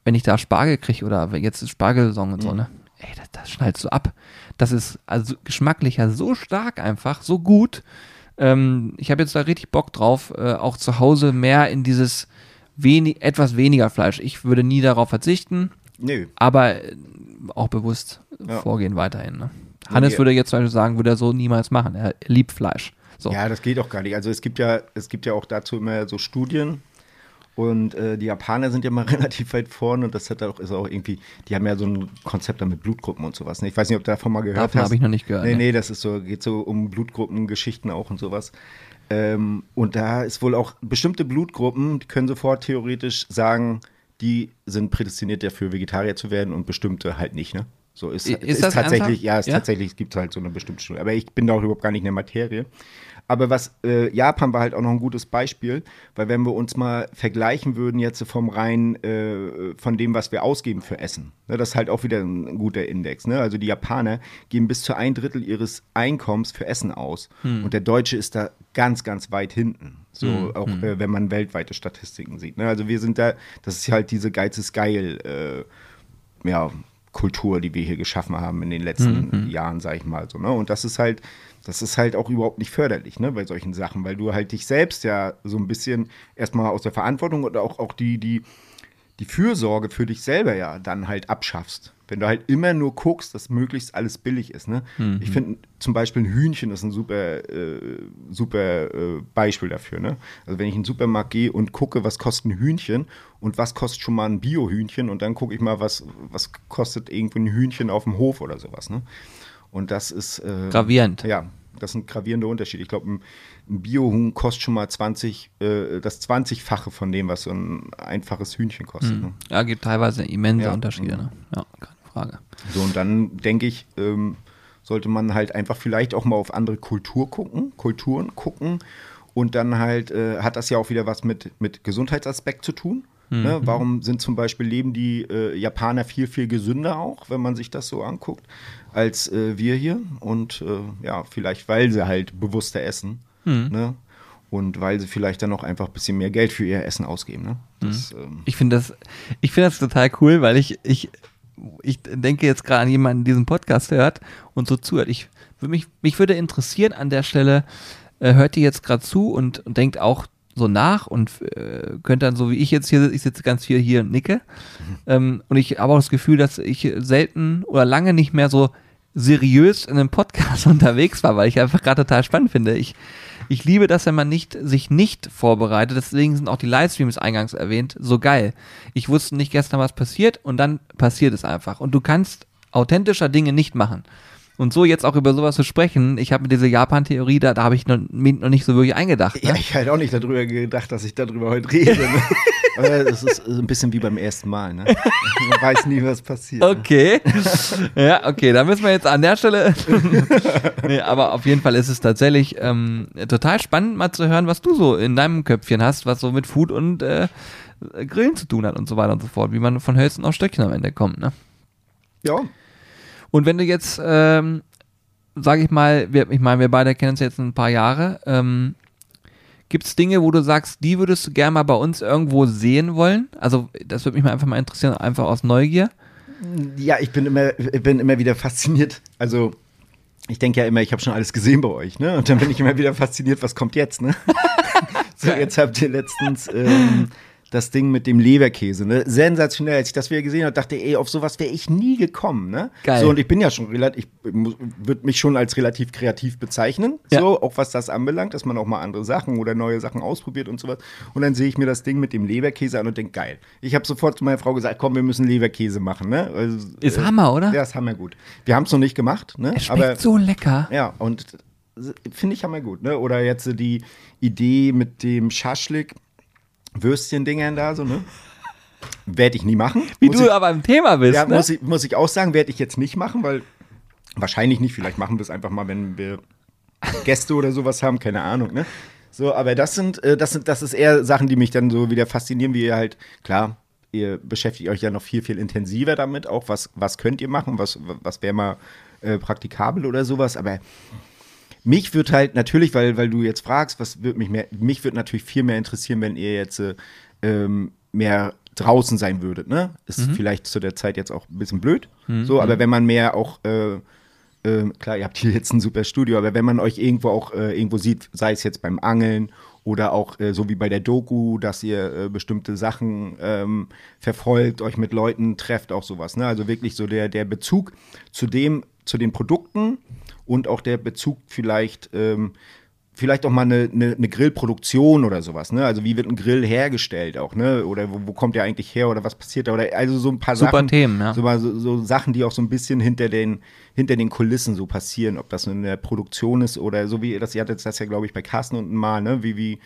Wenn ich da Spargel kriege oder jetzt ist Spargelsaison und so, ne? Ey, das, das schnallst du ab. Das ist also geschmacklich ja so stark einfach, so gut. Ähm, ich habe jetzt da richtig Bock drauf, äh, auch zu Hause mehr in dieses wenig, etwas weniger Fleisch. Ich würde nie darauf verzichten, Nö. aber äh, auch bewusst Ja. vorgehen weiterhin. Ne? Hannes Ja. würde jetzt zum Beispiel sagen, würde er so niemals machen. Er liebt Fleisch. So. Ja, das geht auch gar nicht. Also es gibt ja, es gibt ja auch dazu immer so Studien. Und äh, die Japaner sind ja mal [LAUGHS] relativ weit vorne und das hat auch, ist auch irgendwie, die haben ja so ein Konzept da mit Blutgruppen und sowas. Ne? Ich weiß nicht, ob du davon mal gehört Davon hast. habe ich noch nicht gehört. Nee, ne? nee, das ist so, geht so um Blutgruppengeschichten auch und sowas. Ähm, und da ist wohl auch bestimmte Blutgruppen, die können sofort theoretisch sagen, die sind prädestiniert dafür, Vegetarier zu werden und bestimmte halt nicht, ne? So ist, I- ist das tatsächlich, ernsthaft? ja, ist Ja? tatsächlich, es gibt halt so eine bestimmte Studie. Aber ich bin da auch überhaupt gar nicht in der Materie. Aber was, äh, Japan war halt auch noch ein gutes Beispiel, weil wenn wir uns mal vergleichen würden jetzt vom rein, äh, von dem, was wir ausgeben für Essen, ne, das ist halt auch wieder ein, guter Index. Ne? Also die Japaner geben bis zu ein Drittel ihres Einkommens für Essen aus. Und der Deutsche ist da ganz, ganz weit hinten. So auch, äh, wenn man weltweite Statistiken sieht. Ne? Also wir sind da, das ist halt diese Geiz ist geil, äh, ja, Kultur, die wir hier geschaffen haben in den letzten mhm. Jahren, sag ich mal so. Ne? Und das ist halt, das ist halt auch überhaupt nicht förderlich, ne, bei solchen Sachen, weil du halt dich selbst ja so ein bisschen erstmal aus der Verantwortung oder auch, auch die, die, die Fürsorge für dich selber ja dann halt abschaffst. Wenn du halt immer nur guckst, dass möglichst alles billig ist. Ne? Mhm. Ich finde zum Beispiel ein Hühnchen ist ein super, äh, super äh, Beispiel dafür. Ne? Also wenn ich in den Supermarkt gehe und gucke, was kostet ein Hühnchen und was kostet schon mal ein Bio-Hühnchen und dann gucke ich mal, was, was kostet irgendwo ein Hühnchen auf dem Hof oder sowas. Ne? Und das ist äh, gravierend. Ja, das sind gravierende Unterschiede. Ich glaube, ein, ein Biohuhn kostet schon mal 20, äh, das 20-fache von dem, was so ein einfaches Hühnchen kostet. Mhm. Ne? Ja, gibt teilweise immense ja. Unterschiede. Ne? Ja, keine Frage. So, und dann denke ich, ähm, sollte man halt einfach vielleicht auch mal auf andere Kultur gucken, Kulturen gucken. Und dann halt äh, hat das ja auch wieder was mit, mit Gesundheitsaspekt zu tun. Mhm. Ne? Warum sind zum Beispiel leben die äh, Japaner viel, viel gesünder auch, wenn man sich das so anguckt, als äh, wir hier? Und äh, ja, vielleicht weil sie halt bewusster essen. Mhm. Ne? Und weil sie vielleicht dann auch einfach ein bisschen mehr Geld für ihr Essen ausgeben. Ne? Das, mhm. ähm, ich finde das, ich das total cool, weil ich, ich, ich denke jetzt gerade an jemanden, der diesen Podcast hört und so zuhört. Ich, mich, mich würde interessieren an der Stelle, äh, hört ihr jetzt gerade zu und, und denkt auch so nach und äh, könnte dann so wie ich jetzt hier, ich sitze ganz viel hier und nicke. Mhm. Ähm, und ich habe auch das Gefühl, dass ich selten oder lange nicht mehr so seriös in einem Podcast [LAUGHS] unterwegs war, weil ich einfach gerade total spannend finde. Ich, ich liebe das, wenn man nicht, sich nicht vorbereitet. Deswegen sind auch die Livestreams eingangs erwähnt so geil. Ich wusste nicht gestern, was passiert und dann passiert es einfach. Und du kannst authentischer Dinge nicht machen. Und so jetzt auch über sowas zu sprechen, ich habe mit dieser Japan-Theorie, da, da habe ich noch, noch, nicht so wirklich eingedacht. Ne? Ja, ich halt auch nicht darüber gedacht, dass ich darüber heute rede. [LAUGHS] Es ist ein bisschen wie beim ersten Mal. Ne? Man weiß nie, was passiert. Ne? Okay. Ja, okay, da müssen wir jetzt an der Stelle. [LAUGHS] nee, aber auf jeden Fall ist es tatsächlich ähm, total spannend, mal zu hören, was du so in deinem Köpfchen hast, was so mit Food und äh, Grillen zu tun hat und so weiter und so fort, wie man von Hölzen auf Stöckchen am Ende kommt. Ne? Ja, und wenn du jetzt, ähm, sage ich mal, wir, ich meine, wir beide kennen uns jetzt ein paar Jahre, ähm, Gibt es Dinge, wo du sagst, die würdest du gerne mal bei uns irgendwo sehen wollen? Also, das würde mich mal einfach mal interessieren, einfach aus Neugier. Ja, ich bin immer, bin immer wieder fasziniert. Also, ich denke ja immer, ich habe schon alles gesehen bei euch, ne? Und dann bin ich immer wieder fasziniert, was kommt jetzt, ne? [LAUGHS] so, jetzt habt ihr letztens ähm, das Ding mit dem Leberkäse, ne? Sensationell. Als ich das wieder gesehen habe, dachte ich, ey, auf sowas wäre ich nie gekommen, ne? Geil. So, und ich bin ja schon relativ, ich würde mich schon als relativ kreativ bezeichnen, ja. so, auch was das anbelangt, dass man auch mal andere Sachen oder neue Sachen ausprobiert und sowas. Und dann sehe ich mir das Ding mit dem Leberkäse an und denke, geil. Ich habe sofort zu meiner Frau gesagt, komm, wir müssen Leberkäse machen, ne? Also, ist äh, Hammer, oder? Ja, ist hammergut. Wir haben es noch nicht gemacht, ne? Es schmeckt Aber, so lecker. Ja, und finde ich hammergut, ne? Oder jetzt die Idee mit dem Schaschlik Würstchen-Dingern da, so, ne? Werde ich nie machen. Wie muss du ich, aber im Thema bist. Ja, ne? muss, ich, muss ich auch sagen, werde ich jetzt nicht machen, weil wahrscheinlich nicht. Vielleicht machen wir es einfach mal, wenn wir Gäste oder sowas haben, keine Ahnung, ne? So, aber das sind, äh, das sind, das ist eher Sachen, die mich dann so wieder faszinieren, wie ihr halt, klar, ihr beschäftigt euch ja noch viel, viel intensiver damit, auch was, was könnt ihr machen, was, was wäre mal äh, praktikabel oder sowas, aber mich wird halt natürlich, weil, weil du jetzt fragst, was wird mich mehr, mich wird natürlich viel mehr interessieren, wenn ihr jetzt äh, ähm, mehr draußen sein würdet, ne? Ist mhm. vielleicht zu der Zeit jetzt auch ein bisschen blöd. Mhm. So, aber wenn man mehr auch, äh, äh, klar, ihr habt hier jetzt ein super Studio, aber wenn man euch irgendwo auch äh, irgendwo sieht, sei es jetzt beim Angeln oder auch äh, so wie bei der Doku, dass ihr äh, bestimmte Sachen ähm, verfolgt, euch mit Leuten trefft, auch sowas. Ne? Also wirklich so der, der Bezug zu dem, zu den Produkten und auch der Bezug vielleicht, ähm, vielleicht auch mal eine, eine, eine, Grillproduktion oder sowas, ne? Also wie wird ein Grill hergestellt auch, ne? Oder wo, wo kommt der eigentlich her oder was passiert da? Oder also so ein paar Super Sachen. Themen, ja. So, so, Sachen, die auch so ein bisschen hinter den, hinter den Kulissen so passieren, ob das in der Produktion ist oder so wie das, ihr hattet das ja, glaube ich, bei Carsten unten mal, ne? Wie, wie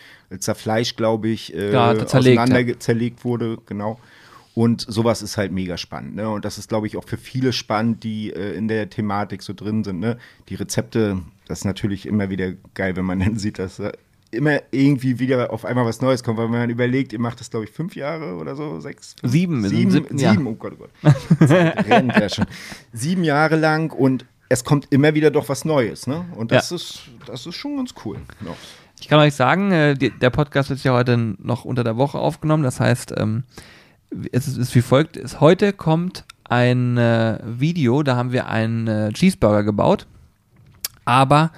Fleisch, glaube ich, äh, ja, zerlegt, auseinander ja. zerlegt wurde, genau. Und sowas ist halt mega spannend. Ne? Und das ist, glaube ich, auch für viele spannend, die äh, in der Thematik so drin sind. Ne? Die Rezepte, das ist natürlich immer wieder geil, wenn man [LAUGHS] dann sieht, dass äh, immer irgendwie wieder auf einmal was Neues kommt, weil man überlegt, ihr macht das, glaube ich, fünf Jahre oder so, sechs? Fünf, sieben. Sieben, sieben, sieben oh Gott, oh Gott. [LAUGHS] rennt ja schon. Sieben Jahre lang und es kommt immer wieder doch was Neues. Ne? Und das, ja. ist, das ist schon ganz cool. Noch. Ich kann euch sagen, äh, der Podcast wird ja heute noch unter der Woche aufgenommen. Das heißt, ähm, es ist wie folgt: es, Heute kommt ein äh, Video, da haben wir einen äh, Cheeseburger gebaut. Aber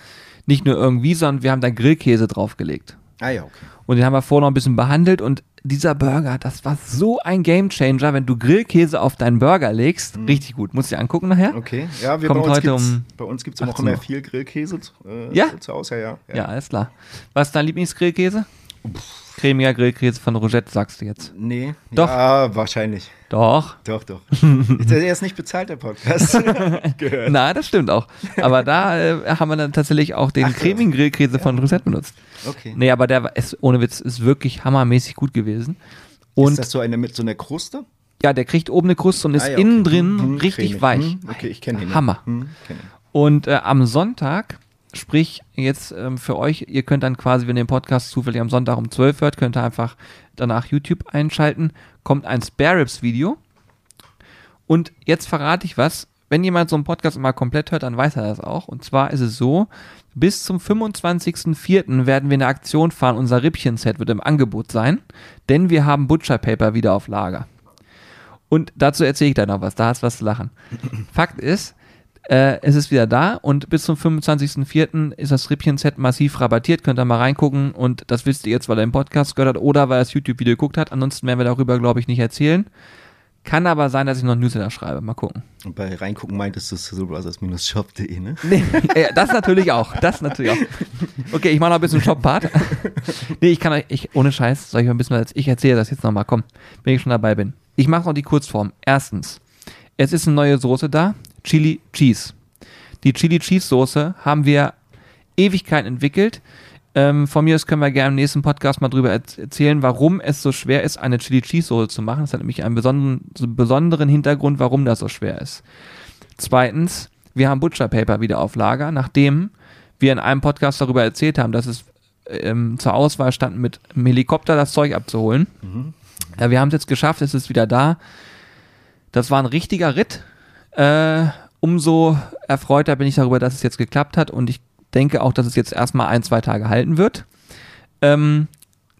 nicht nur irgendwie, sondern wir haben da Grillkäse draufgelegt. Ah ja, okay. Und den haben wir vorher noch ein bisschen behandelt und dieser Burger, das war so ein Gamechanger, wenn du Grillkäse auf deinen Burger legst. Richtig gut. Musst du dir angucken nachher. Okay, ja, wir Kommt bei uns heute gibt's, um bei uns gibt es auch 18 immer viel Grillkäse äh, Ja? zu Hause, ja, ja. Ja, alles klar. Was ist dein Lieblingsgrillkäse? Cremiger Grillkäse von Rogette, sagst du jetzt. Nee, Doch. Ja, wahrscheinlich. Doch. Doch, doch. Der [LAUGHS] ist nicht bezahlt, der Podcast. [LAUGHS] Gehört. Na, das stimmt auch. Aber da äh, haben wir dann tatsächlich auch den Ach, cremigen Grillkäse von Rosette benutzt. Okay. Nee, aber der ist, ohne Witz, ist wirklich hammermäßig gut gewesen. Und ist das so eine mit so einer Kruste? ja, der kriegt oben eine Kruste und ist Ah ja, okay. innen drin Hm, richtig cremig. weich. Hm, Okay, ich kenne ihn. ja. Hammer. Hm, kenn ihn. Und äh, am Sonntag, sprich jetzt ähm, für euch, ihr könnt dann quasi, wenn ihr den Podcast zufällig am Sonntag um 12 hört, könnt ihr einfach danach YouTube einschalten, kommt ein Spare Ribs Video. Und jetzt verrate ich was. Wenn jemand so einen Podcast mal komplett hört, dann weiß er das auch. Und zwar ist es so, bis zum 25.04. werden wir eine Aktion fahren. Unser Rippchen-Set wird im Angebot sein, denn wir haben Butcher Paper wieder auf Lager. Und dazu erzähle ich dann noch was, da hast du was zu lachen. Fakt ist, äh, es ist wieder da und bis zum 25.04. ist das Rippchen-Set massiv rabattiert. Könnt ihr mal reingucken und das wisst ihr jetzt, weil er im Podcast gehört hat oder weil er das YouTube-Video geguckt hat. Ansonsten werden wir darüber, glaube ich, nicht erzählen. Kann aber sein, dass ich noch Newsletter schreibe. Mal gucken. Und bei reingucken meintest du sizzlebrothers-shop.de, ne? Nee, [LAUGHS] ja, das natürlich auch. Das natürlich auch. Okay, ich mache noch ein bisschen Shop-Part. [LAUGHS] Nee, ich kann euch, ich, ohne Scheiß, soll ich mal ein bisschen, ich erzähle das jetzt nochmal, komm, wenn ich schon dabei bin. Ich mache noch die Kurzform. Erstens, es ist eine neue Soße da, Chili Cheese. Die Chili Cheese Soße haben wir Ewigkeiten entwickelt. Ähm, von mir aus können wir gerne im nächsten Podcast mal drüber erz- erzählen, warum es so schwer ist, eine Chili Cheese Soße zu machen. Das hat nämlich einen besonderen, so besonderen Hintergrund, warum das so schwer ist. Zweitens, wir haben Butcher Paper wieder auf Lager, nachdem wir in einem Podcast darüber erzählt haben, dass es ähm, zur Auswahl stand, mit einem Helikopter das Zeug abzuholen. Ja, wir haben es jetzt geschafft, es ist wieder da. Das war ein richtiger Ritt. Äh, umso erfreuter bin ich darüber, dass es jetzt geklappt hat und ich denke auch, dass es jetzt erstmal ein, zwei Tage halten wird. Ähm,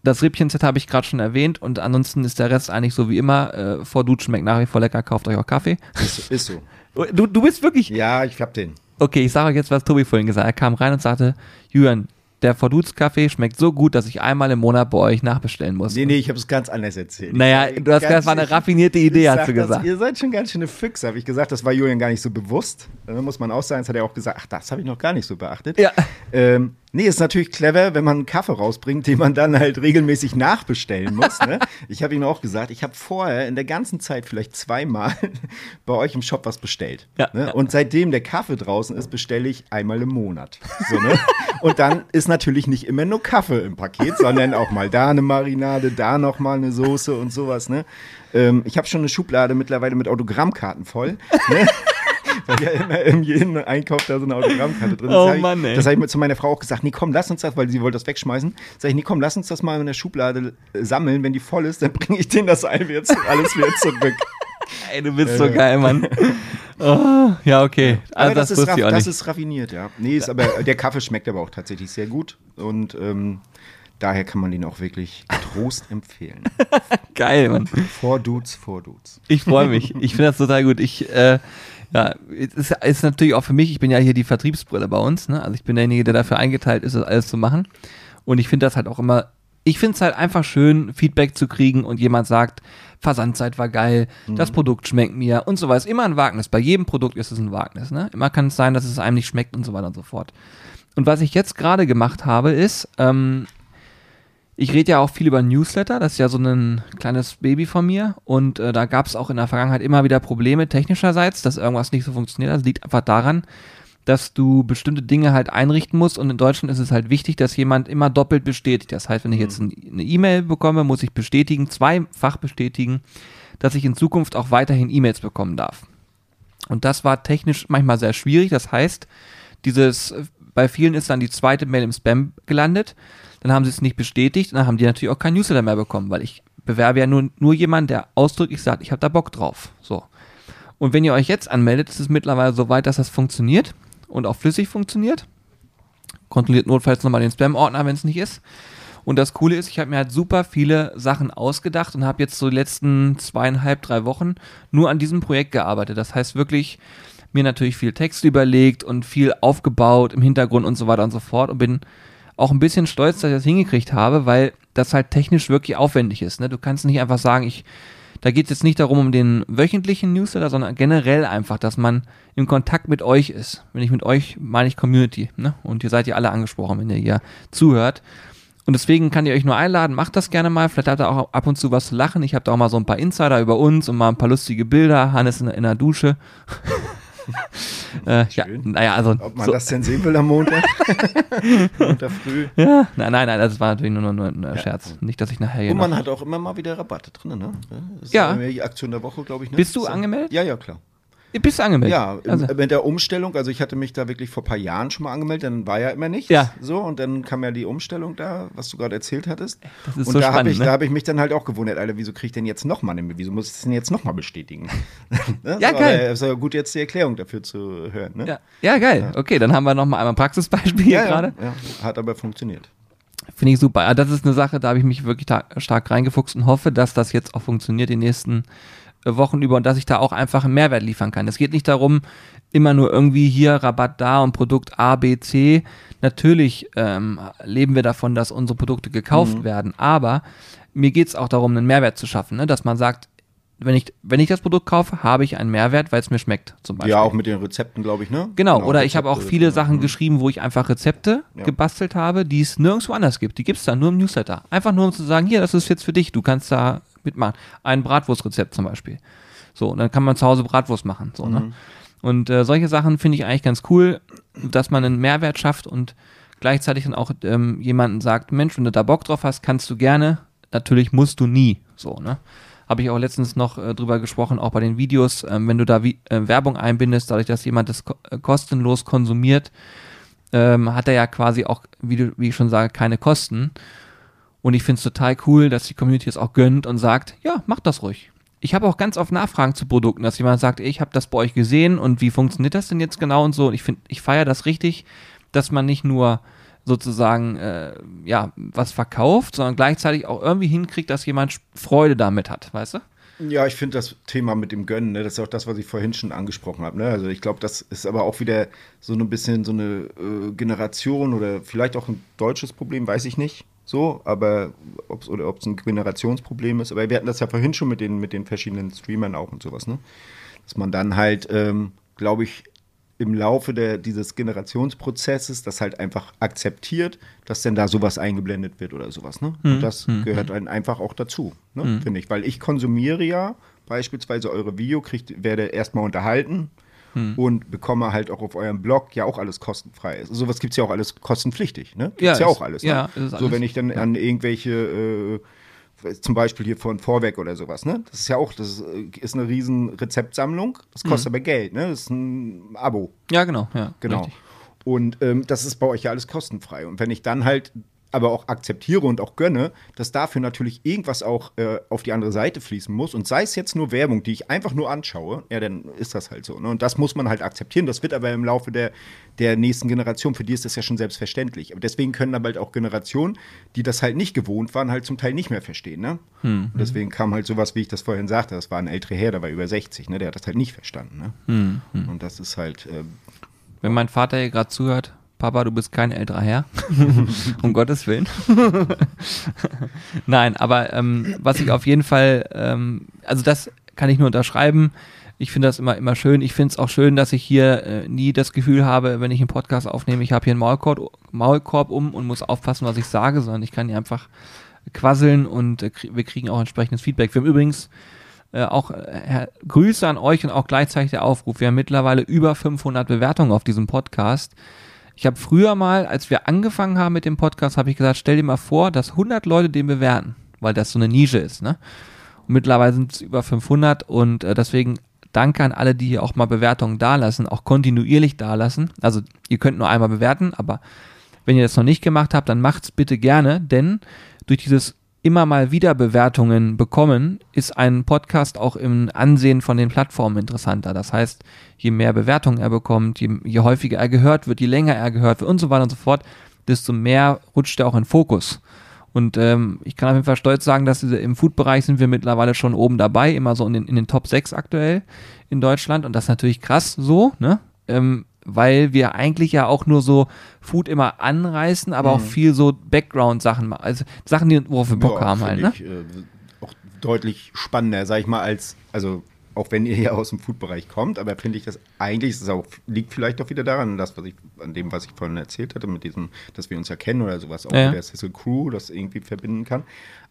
das Rippchen-Set habe ich gerade schon erwähnt und ansonsten ist der Rest eigentlich so wie immer. Äh, vor Duschen schmeckt nach wie vor lecker, kauft euch auch Kaffee. Ist, so- ist so. [LAUGHS] Du, du bist wirklich. Ja, ich hab den. Okay, ich sage euch jetzt, was Tobi vorhin gesagt hat. Er kam rein und sagte, Julian, der Verduz Kaffee schmeckt so gut, dass ich einmal im Monat bei euch nachbestellen muss. Nee, nee, ich habe es ganz anders erzählt. Naja, du hast ganz- gesagt, es war eine raffinierte Idee, hast du das, gesagt. Ihr seid schon ganz schöne Füchse, habe ich gesagt. Das war Julian gar nicht so bewusst. Da muss man auch sagen, das hat er auch gesagt. Ach, das habe ich noch gar nicht so beachtet. Ja. Ähm, nee, ist natürlich clever, wenn man einen Kaffee rausbringt, den man dann halt regelmäßig nachbestellen muss. Ne? [LAUGHS] Ich habe ihm auch gesagt, ich habe vorher in der ganzen Zeit vielleicht zweimal [LAUGHS] bei euch im Shop was bestellt. Ja. Ne? Und seitdem der Kaffee draußen ist, bestelle ich einmal im Monat. So, ne? [LAUGHS] Und dann ist natürlich nicht immer nur Kaffee im Paket, sondern auch mal da eine Marinade, da noch mal eine Soße und sowas. Ne? Ähm, ich habe schon eine Schublade mittlerweile mit Autogrammkarten voll. Ne? [LAUGHS] Weil ja immer in jedem Einkauf da so eine Autogrammkarte drin ist. Oh Das hab ich- Mann, ey. Das habe ich zu meiner Frau auch gesagt. Nee, komm, lass uns das, weil sie wollte das wegschmeißen. Sag ich, nee, komm, lass uns das mal in der Schublade äh, sammeln. Wenn die voll ist, dann bringe ich denen das ein, zu- alles wieder zurück. Ey, du bist so geil, Mann. [LAUGHS] Oh, ja, okay. Also das, das, ist, raff- das ist raffiniert, ja. Nee, ist aber, der Kaffee schmeckt aber auch tatsächlich sehr gut. Und ähm, daher kann man den auch wirklich Trost empfehlen. [LAUGHS] Geil, Mann. Vor Dudes, vor Dudes. Ich freue mich. Ich finde das total gut. Ich, äh, ja, es ist, ist natürlich auch für mich, ich bin ja hier die Vertriebsbrille bei uns, ne? Also ich bin derjenige, der dafür eingeteilt ist, das alles zu machen. Und ich finde das halt auch immer, ich finde es halt einfach schön, Feedback zu kriegen und jemand sagt, Versandzeit war geil, das Produkt schmeckt mir und so weiter. Immer ein Wagnis. Bei jedem Produkt ist es ein Wagnis, ne? Immer kann es sein, dass es einem nicht schmeckt und so weiter und so fort. Und was ich jetzt gerade gemacht habe, ist, ähm, ich rede ja auch viel über Newsletter, das ist ja so ein kleines Baby von mir und äh, da gab es auch in der Vergangenheit immer wieder Probleme technischerseits, dass irgendwas nicht so funktioniert. Das liegt einfach daran, dass du bestimmte Dinge halt einrichten musst und in Deutschland ist es halt wichtig, dass jemand immer doppelt bestätigt. Das heißt, wenn ich jetzt ein- eine E-Mail bekomme, muss ich bestätigen, zweifach bestätigen, dass ich in Zukunft auch weiterhin E-Mails bekommen darf. Und das war technisch manchmal sehr schwierig. Das heißt, dieses, bei vielen ist dann die zweite Mail im Spam gelandet. Dann haben sie es nicht bestätigt und dann haben die natürlich auch kein Newsletter mehr bekommen, weil ich bewerbe ja nur, nur jemanden, der ausdrücklich sagt, ich habe da Bock drauf. So. Und wenn ihr euch jetzt anmeldet, ist es mittlerweile so weit, dass das funktioniert und auch flüssig funktioniert. Kontrolliert notfalls nochmal den Spam-Ordner, wenn es nicht ist. Und das Coole ist, ich habe mir halt super viele Sachen ausgedacht und habe jetzt so die letzten zweieinhalb, drei Wochen nur an diesem Projekt gearbeitet. Das heißt wirklich mir natürlich viel Text überlegt und viel aufgebaut im Hintergrund und so weiter und so fort und bin auch ein bisschen stolz, dass ich das hingekriegt habe, weil das halt technisch wirklich aufwendig ist. Ne? Du kannst nicht einfach sagen, ich, da geht es jetzt nicht darum um den wöchentlichen Newsletter, sondern generell einfach, dass man in Kontakt mit euch ist. Wenn ich mit euch meine ich Community, ne? Und ihr seid ja alle angesprochen, wenn ihr hier zuhört. Und deswegen kann ich euch nur einladen, macht das gerne mal. Vielleicht habt ihr auch ab und zu was zu lachen. Ich habe da auch mal so ein paar Insider über uns und mal ein paar lustige Bilder. Hannes in, in der Dusche. [LAUGHS] äh, ja, naja, also. Ob man so. das denn sehen will am Montag? [LAUGHS] Montag früh. Ja, nein, nein, nein, das war natürlich nur, nur, nur ein ja. Scherz. Nicht, dass ich nachher hier. Und man hat auch immer mal wieder Rabatte drin, ne? Das ja. die Aktion der Woche, glaube ich. Ne? Bist du angemeldet? Ja, ja, klar. Bist du angemeldet? Ja, also. mit der Umstellung, also ich hatte mich da wirklich vor ein paar Jahren schon mal angemeldet, dann war ja immer nichts. Ja. So, und dann kam ja die Umstellung da, was du gerade erzählt hattest. Das ist und so da habe ich, ne? da hab ich mich dann halt auch gewundert, Alter, wieso kriege ich denn jetzt nochmal eine, wieso muss ich das denn jetzt nochmal bestätigen? [LAUGHS] ne? Ja, so, geil. Es ist ja gut, jetzt die Erklärung dafür zu hören. Ne? Ja, ja geil. Okay, dann haben wir nochmal einmal ein Praxisbeispiel hier ja, gerade. ja, ja, hat aber funktioniert. Finde ich super. Ja, Das ist eine Sache, da habe ich mich wirklich ta- stark reingefuchst und hoffe, dass das jetzt auch funktioniert die nächsten äh, Wochen über und dass ich da auch einfach einen Mehrwert liefern kann. Es geht nicht darum, immer nur irgendwie hier Rabatt da und Produkt A, B, C. Natürlich ähm, leben wir davon, dass unsere Produkte gekauft Mhm. werden, aber mir geht es auch darum, einen Mehrwert zu schaffen, ne? dass man sagt, wenn ich, wenn ich das Produkt kaufe, habe ich einen Mehrwert, weil es mir schmeckt, zum Beispiel. Ja, auch mit den Rezepten, glaube ich, ne? Genau, oder ich habe auch Rezepte, viele ja. Sachen Mhm. geschrieben, wo ich einfach Rezepte Ja. gebastelt habe, die es nirgendwo anders gibt. Die gibt es da nur im Newsletter. Einfach nur um zu sagen, hier, das ist jetzt für dich, du kannst da mitmachen. Ein Bratwurstrezept zum Beispiel. So, und dann kann man zu Hause Bratwurst machen. So, ne? Mhm. Und äh, solche Sachen finde ich eigentlich ganz cool, dass man einen Mehrwert schafft und gleichzeitig dann auch ähm, jemanden sagt, Mensch, wenn du da Bock drauf hast, kannst du gerne. Natürlich musst du nie. So, ne? Habe ich auch letztens noch äh, drüber gesprochen, auch bei den Videos, ähm, wenn du da wie, äh, Werbung einbindest, dadurch, dass jemand das ko äh, kostenlos konsumiert, ähm, hat er ja quasi auch, wie, du, wie ich schon sage, keine Kosten. Und ich finde es total cool, dass die Community es auch gönnt und sagt, ja, mach das ruhig. Ich habe auch ganz oft Nachfragen zu Produkten, dass jemand sagt, ich habe das bei euch gesehen und wie funktioniert das denn jetzt genau und so. Und ich finde, ich feiere das richtig, dass man nicht nur sozusagen äh, ja was verkauft, sondern gleichzeitig auch irgendwie hinkriegt, dass jemand Freude damit hat, weißt du? Ja, ich finde das Thema mit dem Gönnen, ne, das ist auch das, was ich vorhin schon angesprochen habe. Ne? Also ich glaube, das ist aber auch wieder so ein bisschen so eine äh, Generation oder vielleicht auch ein deutsches Problem, weiß ich nicht. So, aber ob es oder ob es ein Generationsproblem ist. Aber wir hatten das ja vorhin schon mit den, mit den verschiedenen Streamern auch und sowas, ne? Dass man dann halt, ähm, glaube ich, im Laufe der, dieses Generationsprozesses das halt einfach akzeptiert, dass denn da sowas eingeblendet wird oder sowas. Ne? Hm, Und das gehört dann einfach auch dazu, ne? finde ich. Weil ich konsumiere ja beispielsweise eure Video, kriegt, werde erstmal unterhalten Hm. und bekomme halt auch auf eurem Blog ja auch alles kostenfrei. Also sowas gibt es ja auch alles kostenpflichtig. Ne? Gibt's Ja, ja, ist- auch alles. Ne? ja, es ist so, alles- wenn ich dann an irgendwelche äh, zum Beispiel hier von Vorwerk oder sowas, ne? Das ist ja auch, das ist, äh, ist eine riesen Rezeptsammlung. Das kostet aber Geld, ne? Das ist ein Abo. Ja, genau, ja. Genau. richtig. Und ähm, das ist bei euch ja alles kostenfrei. Und wenn ich dann halt aber auch akzeptiere und auch gönne, dass dafür natürlich irgendwas auch äh, auf die andere Seite fließen muss und sei es jetzt nur Werbung, die ich einfach nur anschaue, ja, dann ist das halt so. Ne? Und das muss man halt akzeptieren. Das wird aber im Laufe der, der nächsten Generation, für die ist das ja schon selbstverständlich. Aber deswegen können aber halt auch Generationen, die das halt nicht gewohnt waren, halt zum Teil nicht mehr verstehen. Ne? Und deswegen kam halt sowas, wie ich das vorhin sagte, das war ein älterer Herr, der war über 60, ne? der hat das halt nicht verstanden. Ne? Und das ist halt, äh, Wenn mein Vater hier gerade zuhört, Papa, du bist kein älterer Herr. [LAUGHS] um Gottes Willen. Nein, aber ähm, was ich auf jeden Fall, ähm, also das kann ich nur unterschreiben. Ich finde das immer, immer schön. Ich finde es auch schön, dass ich hier äh, nie das Gefühl habe, wenn ich einen Podcast aufnehme, ich habe hier einen Maulkorb, Maulkorb um und muss aufpassen, was ich sage, sondern ich kann hier einfach quasseln und äh, wir kriegen auch entsprechendes Feedback. Wir haben übrigens äh, auch äh, Grüße an euch und auch gleichzeitig der Aufruf. Wir haben mittlerweile über 500 Bewertungen auf diesem Podcast. Ich habe früher mal, als wir angefangen haben mit dem Podcast, habe ich gesagt, stell dir mal vor, dass 100 Leute den bewerten, weil das so eine Nische ist. Ne? Und mittlerweile sind es über 500 und äh, deswegen danke an alle, die hier auch mal Bewertungen dalassen, auch kontinuierlich dalassen. Also ihr könnt nur einmal bewerten, aber wenn ihr das noch nicht gemacht habt, dann macht's bitte gerne, denn durch dieses immer mal wieder Bewertungen bekommen, ist ein Podcast auch im Ansehen von den Plattformen interessanter. Das heißt, je mehr Bewertungen er bekommt, je, je häufiger er gehört wird, je länger er gehört wird und so weiter und so fort, desto mehr rutscht er auch in Fokus. Und ähm, ich kann auf jeden Fall stolz sagen, dass diese, im Food-Bereich sind wir mittlerweile schon oben dabei, immer so in den, in den Top 6 aktuell in Deutschland. Und das ist natürlich krass so, ne? Ähm, weil wir eigentlich ja auch nur so Food immer anreißen, aber auch viel so Background-Sachen. Also Sachen, die, worauf wir Bock Ja, haben halt, ne? Ich, äh, auch deutlich spannender, sag ich mal, als, also auch wenn ihr ja aus dem Food-Bereich kommt, aber finde ich das eigentlich, es auch, liegt vielleicht auch wieder daran, das, was ich, an dem, was ich vorhin erzählt hatte, mit diesem, dass wir uns ja kennen oder sowas, auch Ja. mit der Sizzle Crew, das irgendwie verbinden kann.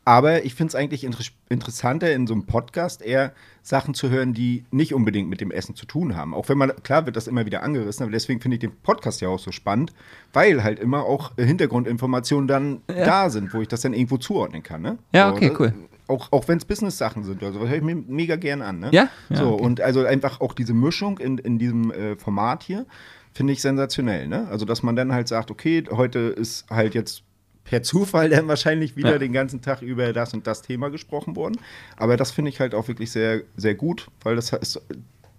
Aber ich finde es eigentlich inter interessanter, in so einem Podcast eher Sachen zu hören, die nicht unbedingt mit dem Essen zu tun haben. Auch wenn man, klar wird das immer wieder angerissen, aber deswegen finde ich den Podcast ja auch so spannend, weil halt immer auch Hintergrundinformationen dann da sind, wo ich das dann irgendwo zuordnen kann. Ne? Ja, So, okay, das- cool. Auch, auch wenn es Business-Sachen sind oder so, höre ich mir mega gern an. Ne? Ja? Ja, so, okay. und also einfach auch diese Mischung in, in diesem äh, Format hier finde ich sensationell. Ne? Also, dass man dann halt sagt, okay, heute ist halt jetzt per Zufall dann wahrscheinlich wieder Ja. den ganzen Tag über das und das Thema gesprochen worden. Aber das finde ich halt auch wirklich sehr, sehr gut, weil das ist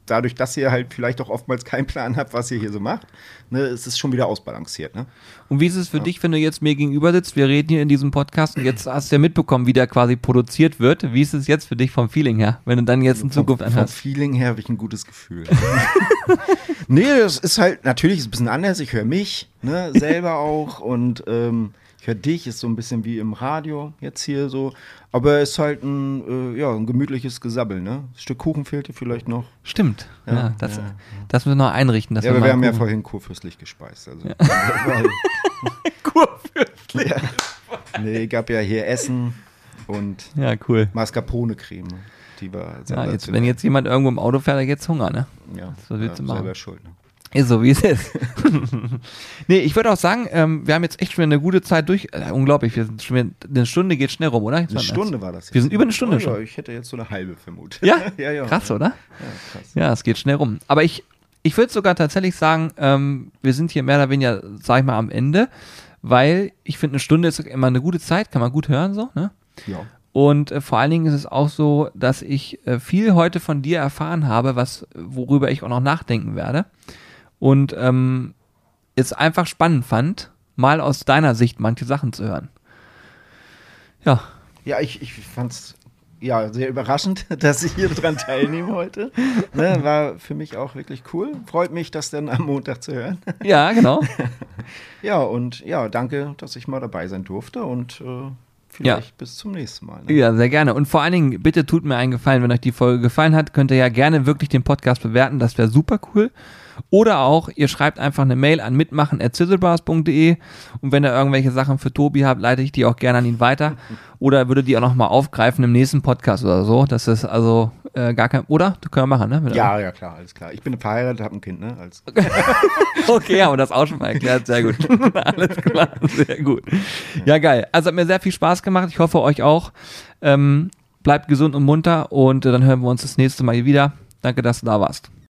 dadurch, dass ihr halt vielleicht auch oftmals keinen Plan habt, was ihr hier so macht, ne, ist es schon wieder ausbalanciert. Ne? Und wie ist es für dich, wenn du jetzt mir gegenüber sitzt? Wir reden hier in diesem Podcast und jetzt hast du ja mitbekommen, wie der quasi produziert wird. Wie ist es jetzt für dich vom Feeling her, wenn du dann jetzt in Zukunft vom, vom anhörst? Feeling her habe ich ein gutes Gefühl. [LAUGHS] nee, das ist halt, natürlich ist ein bisschen anders. Ich höre mich ne, selber auch und ähm, ich höre dich, ist so ein bisschen wie im Radio jetzt hier so. Aber es ist halt ein, äh, ja, ein gemütliches Gesabbel. Ne? Ein Stück Kuchen fehlte vielleicht noch. Stimmt. Ja, Ja, das, ja. das müssen wir noch einrichten. Ja, wir wir haben ja vorhin kurfürstlich gespeist. Also, [LAUGHS] [LAUGHS] Kurfürstlich. ja. Nee, gab ja hier Essen und Ja, cool. Mascarpone-Creme. Die war Ja, jetzt, wenn jetzt jemand irgendwo im Auto fährt, er jetzt Hunger, ne? ja, was willst du ja, machen? selber schuld. Ne? Ist so, wie es ist. [LAUGHS] nee, ich würde auch sagen, ähm, wir haben jetzt echt schon eine gute Zeit durch. Äh, unglaublich, wir sind schon wieder, eine Stunde geht schnell rum, oder? Jetzt Eine Stunde war das jetzt. Wir sind über eine Stunde oh, schon. Ja, ich hätte jetzt so eine halbe vermutet. Ja? [LAUGHS] ja, ja. Krass, oder? Ja, krass. Ja, es geht schnell rum. Aber ich, ich würde sogar tatsächlich sagen, ähm, wir sind hier mehr oder weniger, sag ich mal, am Ende, weil ich finde, eine Stunde ist immer eine gute Zeit, kann man gut hören so, ne? Ja. Und äh, vor allen Dingen ist es auch so, dass ich äh, viel heute von dir erfahren habe, was, worüber ich auch noch nachdenken werde. Und ähm, es einfach spannend fand, mal aus deiner Sicht manche Sachen zu hören. Ja, Ja, ich, ich fand's ja sehr überraschend, [LAUGHS] dass ich hier dran teilnehme heute. Ne, war für mich auch wirklich cool. Freut mich, das dann am Montag zu hören. [LAUGHS] ja, genau. Ja, und ja, danke, dass ich mal dabei sein durfte und äh, vielleicht bis zum nächsten Mal. Ne? Ja, sehr gerne. Und vor allen Dingen, bitte tut mir einen Gefallen, wenn euch die Folge gefallen hat, könnt ihr ja gerne wirklich den Podcast bewerten, das wäre super cool. Oder auch, ihr schreibt einfach eine Mail an mitmachen.zizzlebars.de und wenn ihr irgendwelche Sachen für Tobi habt, leite ich die auch gerne an ihn weiter. Oder würde die auch nochmal aufgreifen im nächsten Podcast oder so. Das ist also äh, gar kein. Oder? Du können wir machen, ne? Mit Ja, ja, klar, alles klar. Ich bin verheiratet, habe ein Kind, ne? Als, [LAUGHS] Okay, haben wir das auch schon mal erklärt. Sehr gut. [LAUGHS] Alles klar, sehr gut. Ja, geil. Also hat mir sehr viel Spaß gemacht. Ich hoffe, euch auch. Ähm, bleibt gesund und munter und äh, dann hören wir uns das nächste Mal hier wieder. Danke, dass du da warst.